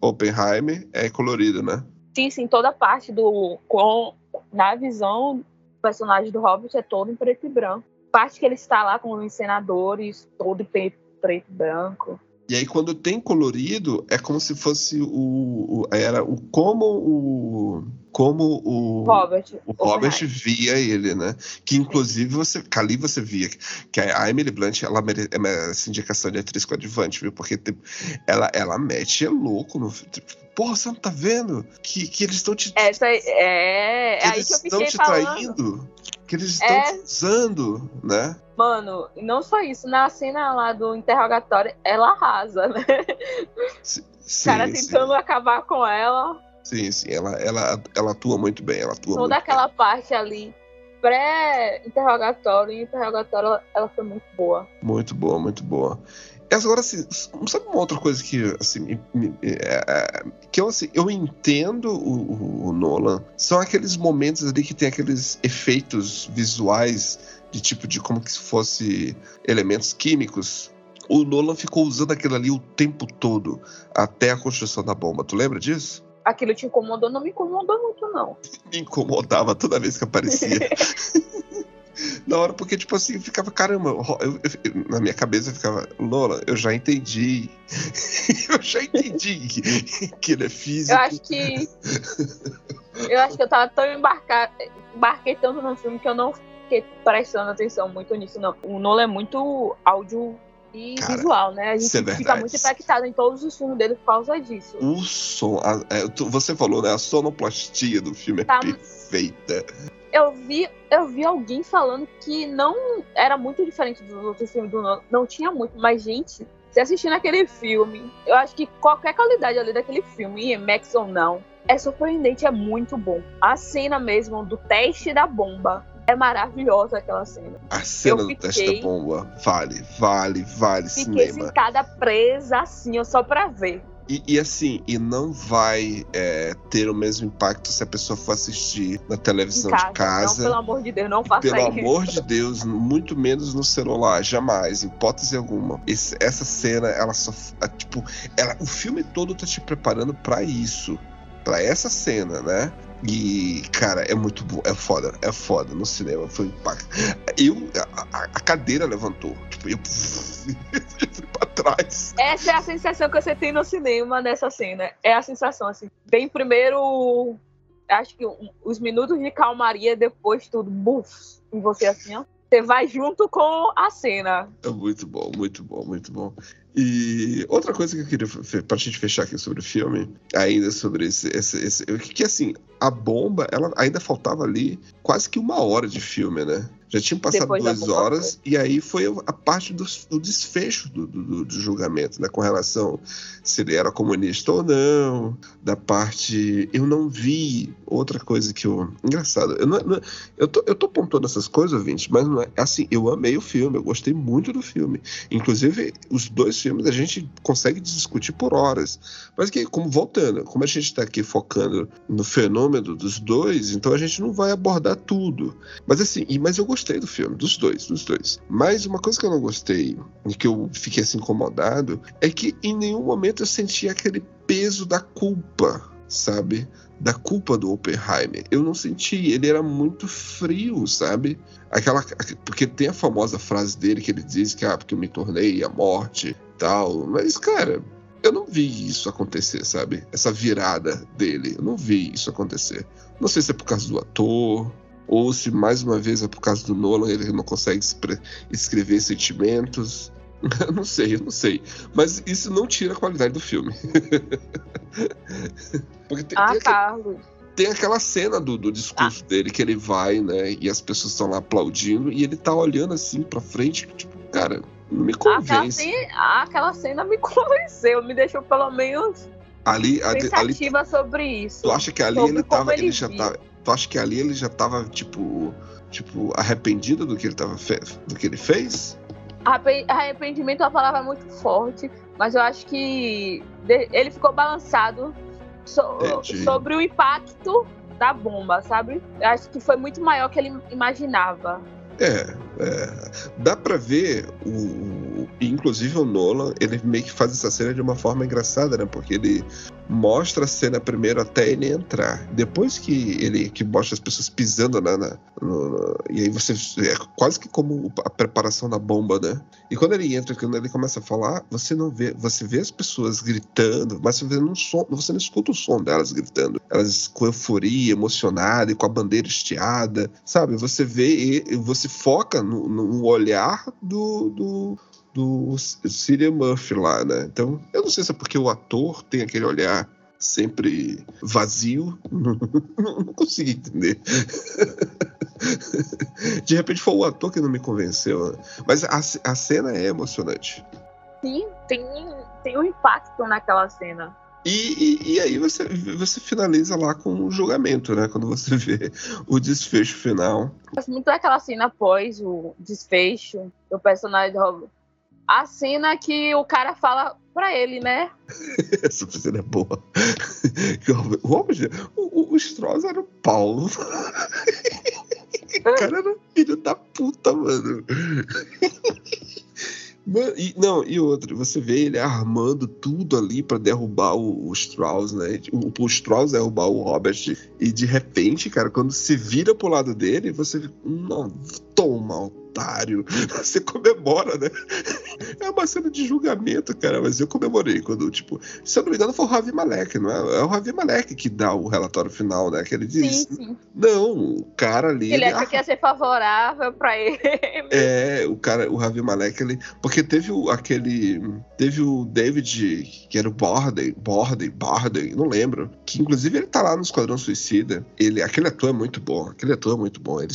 Oppenheimer, é colorido, né? Sim, sim, toda a parte do. Com, na visão do personagem do Robert é todo em preto e branco. Parte que ele está lá com os senadores, todo em preto, preto e branco. E aí, quando tem colorido, é como se fosse o. o- era o como o. Como o. Robert. O Robert via ele, né? Que inclusive você, ali você via que a Emily Blunt ela mere- é merece indicação de atriz coadjuvante, viu? Porque tipo, ela, ela mete é louco no tipo, Porra, você não tá vendo que, que eles estão te. Essa é, é, que é aí eles que eu estão fiquei te falando. traindo. Que eles estão É. usando, né? Mano, e não só isso, na cena lá do interrogatório, ela arrasa, né? Sim, O cara sim, tentando acabar com ela. sim, sim. Ela, ela, ela atua muito bem, ela atua Toda muito aquela parte ali, pré-interrogatório e interrogatório, ela, foi muito boa. bem. Muito boa, muito boa. Agora, assim, sabe uma outra coisa que, assim, é, é, que eu, assim, eu entendo o, o- o Nolan, são aqueles momentos ali que tem aqueles efeitos visuais de tipo de como que se fosse elementos químicos. O Nolan ficou usando aquilo ali o tempo todo, até a construção da bomba. Tu lembra disso? Aquilo te incomodou? Não me incomodou muito, não. Me incomodava toda vez que aparecia. Na hora, porque, tipo assim, ficava, caramba, eu- eu- na minha cabeça ficava, Lola, eu já entendi. eu já entendi que, que ele é físico. Eu acho que. Eu acho que eu tava tão embarcada. Embarquei tanto no filme que eu não fiquei prestando atenção muito nisso, não. O Nolan é muito áudio e Cara, visual, né? A gente é fica muito impactado em todos os filmes dele por causa disso. O som, a- é, tu- você falou, né? A sonoplastia do filme é Tá. perfeita. Eu vi, eu vi alguém falando que não era muito diferente dos outros filmes do Nolan. Não tinha muito, mas, gente, se assistindo aquele filme, eu acho que qualquer qualidade ali daquele filme, IMAX ou não, é surpreendente, é muito bom. A cena mesmo do teste da bomba é maravilhosa aquela cena. A cena Eu do teste fiquei- da bomba vale, vale, vale Fiquei cinema. sentada presa assim, ó, só pra ver. E, e assim, e não vai é, ter o mesmo impacto se a pessoa for assistir na televisão casa. de casa. Não, pelo amor de Deus, não faça Pelo isso. amor de Deus, muito menos no celular, jamais, hipótese alguma. Esse- essa cena, ela só. Tipo, ela, o filme todo tá te preparando pra isso. Pra essa cena, né? E, cara, é muito bom. É foda, é foda. No cinema foi impacto. Eu. A, a- cadeira levantou. Tipo, eu. eu fui pra trás. Essa é a sensação que você tem no cinema nessa cena. É a sensação, assim. Bem primeiro. Acho que os minutos de calmaria, depois tudo, buf, em você assim, ó. Você vai junto com a cena. É muito bom, muito bom, muito bom. E outra coisa que eu queria, pra gente fechar aqui sobre o filme, ainda sobre esse, esse, esse que, que assim, a bomba, ela ainda faltava ali quase que uma hora de filme, né? Já tinham passado Depois duas horas e aí foi a parte do, do desfecho do, do, do julgamento, né? Com relação se ele era comunista ou não, da parte eu não vi outra coisa que eu engraçado, eu não, não- eu tô, eu tô pontuando essas coisas, ouvinte, mas não é assim, eu amei o filme, eu gostei muito do filme. Inclusive, os dois filmes a gente consegue discutir por horas. Mas que, como voltando, como a gente está aqui focando no fenômeno dos dois, então a gente não vai abordar tudo. Mas assim, mas eu gostei do filme, dos dois, dos dois. Mas uma coisa que eu não gostei, e que eu fiquei assim incomodado, é que em nenhum momento eu senti aquele peso da culpa, sabe? Da culpa do Oppenheimer. Eu não senti, ele era muito frio, sabe? Aquela. Porque tem a famosa frase dele que ele diz que, ah, porque eu me tornei a morte tal. Mas, cara, eu não vi isso acontecer, sabe? Essa virada dele. Eu não vi isso acontecer. Não sei se é por causa do ator, ou se mais uma vez é por causa do Nolan, ele não consegue escrever sentimentos. Eu não sei, eu não sei. Mas isso não tira a qualidade do filme. Porque tem, Ah, tem, aque- Carlos. tem aquela cena do, do discurso dele que ele vai, né? E as pessoas estão lá aplaudindo e ele tá olhando assim pra frente, tipo, cara, não me Aquela, convence. cena, aquela cena me convenceu, me deixou pelo menos Ali, ali, ali, sobre isso. tu acha que ali ele tava, ele ele já tava, tu acha que ali ele já tava tipo, tipo arrependido do que ele tava do que ele fez? Arrepen- Arrependimento é uma palavra muito forte, mas eu acho que ele ficou balançado so- Entendi. sobre o impacto da bomba, sabe? Eu acho que foi muito maior que ele imaginava. É, é. dá pra ver o, o- inclusive o Nolan, ele meio que faz essa cena de uma forma engraçada, né? Porque ele mostra a cena primeiro até ele entrar. Depois que ele que mostra as pessoas pisando na, na- no- no- e aí você é quase que como a preparação da bomba, né? E quando ele entra, quando ele começa a falar, você não vê, você vê as pessoas gritando, mas você um som, você não escuta o som delas gritando. Elas com euforia, emocionada e com a bandeira estiada, sabe? Você vê e você foca no, no olhar do, do do Cillian Murphy lá, né? Então, eu não sei se é porque o ator tem aquele olhar sempre vazio, não, não consegui entender. De repente foi o ator que não me convenceu, né? mas a, a cena é emocionante. Sim, tem, tem um impacto naquela cena. E, e, e aí você, você finaliza lá com o julgamento, né? Quando você vê o desfecho final. Gosto muito daquela cena após o desfecho do personagem do Robert. A cena que o cara fala pra ele, né? Essa cena é boa. O Robert- o, o, Strauss era o Paulo. O cara era filho da puta, mano. E, não, e outro, você vê ele armando tudo ali pra derrubar o, o Strauss, né? O, o Strauss derrubar o Robert. E de repente, cara, quando se vira pro lado dele, você não, toma, otário. Você comemora, né? É uma cena de julgamento, cara, mas eu comemorei quando, tipo, se eu não me engano, foi o Ravi Malek, não é? É o Ravi Malek que dá o relatório final, né? Que ele diz. Sim, sim. Não, o cara ali. Ele ele acha que ia ser favorável pra ele. é, o cara, o Ravi Malek, ele. Porque teve o, aquele. Teve o David, que era o Borden, Borden, Borden, não lembro. Que inclusive ele tá lá no Esquadrão Suicida. Ele, aquele ator é muito bom. Aquele ator é muito bom. Ele,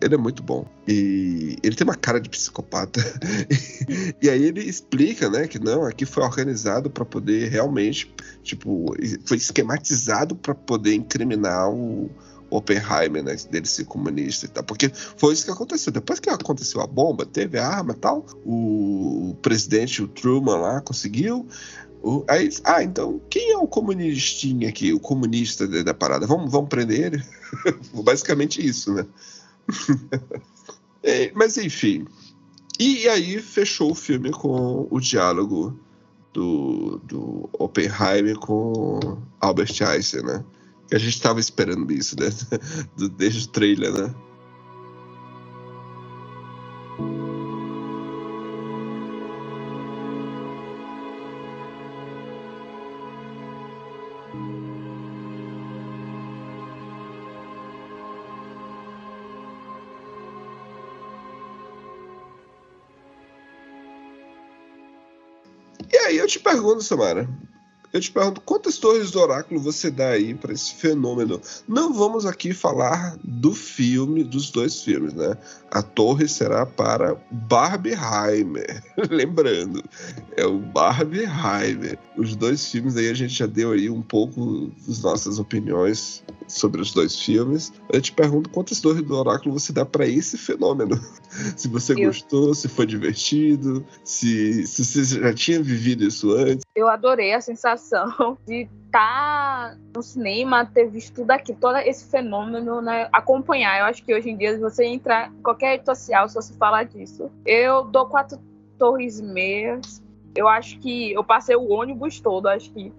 ele é muito bom. E ele tem uma cara de psicopata. e aí ele explica, né, que não, aqui foi organizado pra poder realmente. Tipo, foi esquematizado pra poder incriminar o. Oppenheimer, né, dele ser comunista e tal, porque foi isso que aconteceu. Depois que aconteceu a bomba, teve a arma e tal, o presidente, o Truman lá, conseguiu. O, aí, ah, então quem é o comunistinha aqui, o comunista da, da parada? Vamos, vamos prender ele? Basicamente isso, né? É, mas enfim. E aí fechou o filme com o diálogo do, do Oppenheimer com Albert Einstein, né? Que a gente tava esperando isso, né? Desde o trailer, né? Te pergunto, Samara. Eu te pergunto, quantas torres do oráculo você dá aí para esse fenômeno? Não vamos aqui falar do filme, dos dois filmes, né? A torre será para Barbieheimer. Lembrando, é o Barbieheimer. Os dois filmes aí a gente já deu aí um pouco das nossas opiniões sobre os dois filmes. Eu te pergunto quantas torres do oráculo você dá para esse fenômeno? Se você Eu- gostou, se foi divertido, se, se você já tinha vivido isso antes. Eu adorei a sensação de estar no cinema, ter visto tudo aqui, todo esse fenômeno, né? Acompanhar. Eu acho que hoje em dia, você entrar em qualquer rede social, só se falar disso. Eu dou quatro torres meias. Eu acho que eu passei o ônibus todo, acho que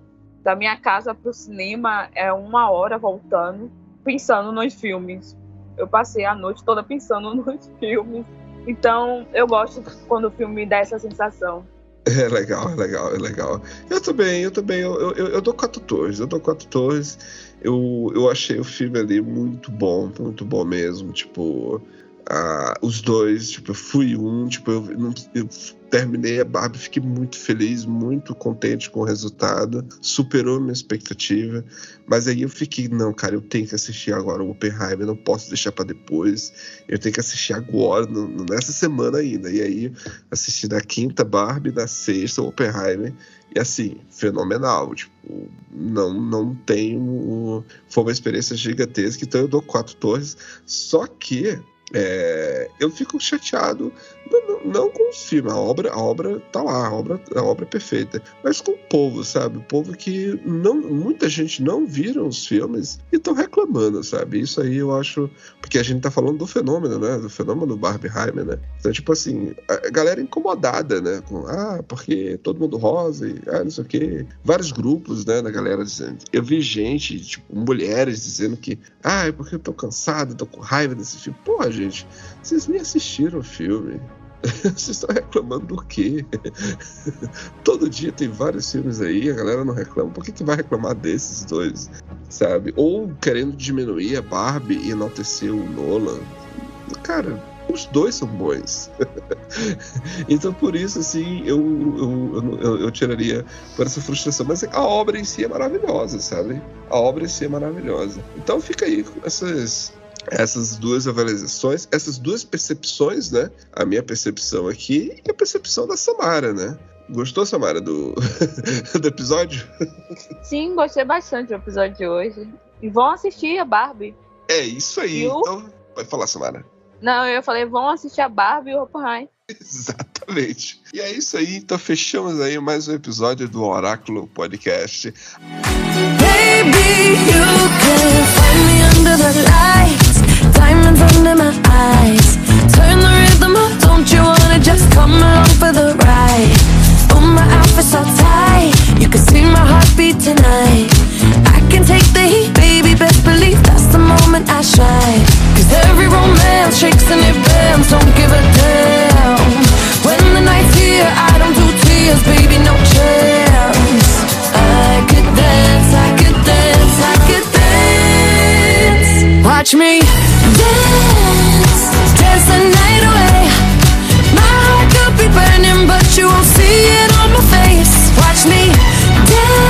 da minha casa pro cinema é uma hora voltando, pensando nos filmes. Eu passei a noite toda pensando nos filmes. Então, eu gosto quando o filme dá essa sensação. É legal, é legal, é legal. Eu também, eu também, eu, eu, eu dou quatro torres, eu dou quatro torres. Eu, eu achei o filme ali muito bom, muito bom mesmo. Tipo, ah, os dois, tipo, eu fui um, tipo, eu, não- eu terminei a Barbie, fiquei muito feliz, muito contente com o resultado, superou minha expectativa, mas aí eu fiquei, não, cara, eu tenho que assistir agora o Oppenheimer, não posso deixar pra depois, eu tenho que assistir agora, no- nessa semana ainda, e aí assisti na quinta Barbie, na sexta o Oppenheimer, e assim, fenomenal, tipo, não, não tenho, foi uma experiência gigantesca, então eu dou quatro torres, só que é, eu fico chateado não, não- com o filme, a obra, a obra tá lá, a obra, a obra é perfeita, mas com o povo, sabe? O povo que não, muita gente não viram os filmes e estão reclamando, sabe? Isso aí eu acho, porque a gente tá falando do fenômeno, né? Do fenômeno Barbieheimer, né? Então, tipo assim, a galera incomodada, né? Com, ah, porque todo mundo rosa e ah, não sei o quê. Vários grupos, né, da galera dizendo. Eu vi gente, tipo, mulheres dizendo que, ah, é porque eu tô cansado, tô com raiva desse filme. Porra, gente, vocês nem assistiram o filme. Vocês estão reclamando do quê? Todo dia tem vários filmes aí, a galera não reclama. Por que, que vai reclamar desses dois? Sabe? Ou querendo diminuir a Barbie e enaltecer o Nolan. Cara, os dois são bons. então, por isso, assim, eu, eu, eu, eu tiraria por essa frustração. Mas a obra em si é maravilhosa, sabe? A obra em si é maravilhosa. Então, fica aí essas essas duas avaliações, essas duas percepções, né? A minha percepção aqui e a percepção da Samara, né? Gostou, Samara, do, do episódio? Sim, gostei bastante do episódio de hoje. E vão assistir a Barbie. É isso aí. Viu? Então, pode falar, Samara. Não, eu falei, vão assistir a Barbie e o Oppenheimer. Exatamente. E é isso aí. Então, fechamos aí mais um episódio do Oráculo Podcast. Baby, you can find me under the lights, diamonds under my eyes. Turn the rhythm up, don't you wanna just come along for the ride? Oh, my outfit's so tight, you can see my heartbeat tonight. I can take the heat, baby, best believe that's the moment I shine. Cause every romance shakes and it bends, don't give a damn. When the night's here, I don't do tears, baby, no chance. I could dance, I Watch me dance, dance the night away. My heart could be burning, but you won't see it on my face. Watch me dance,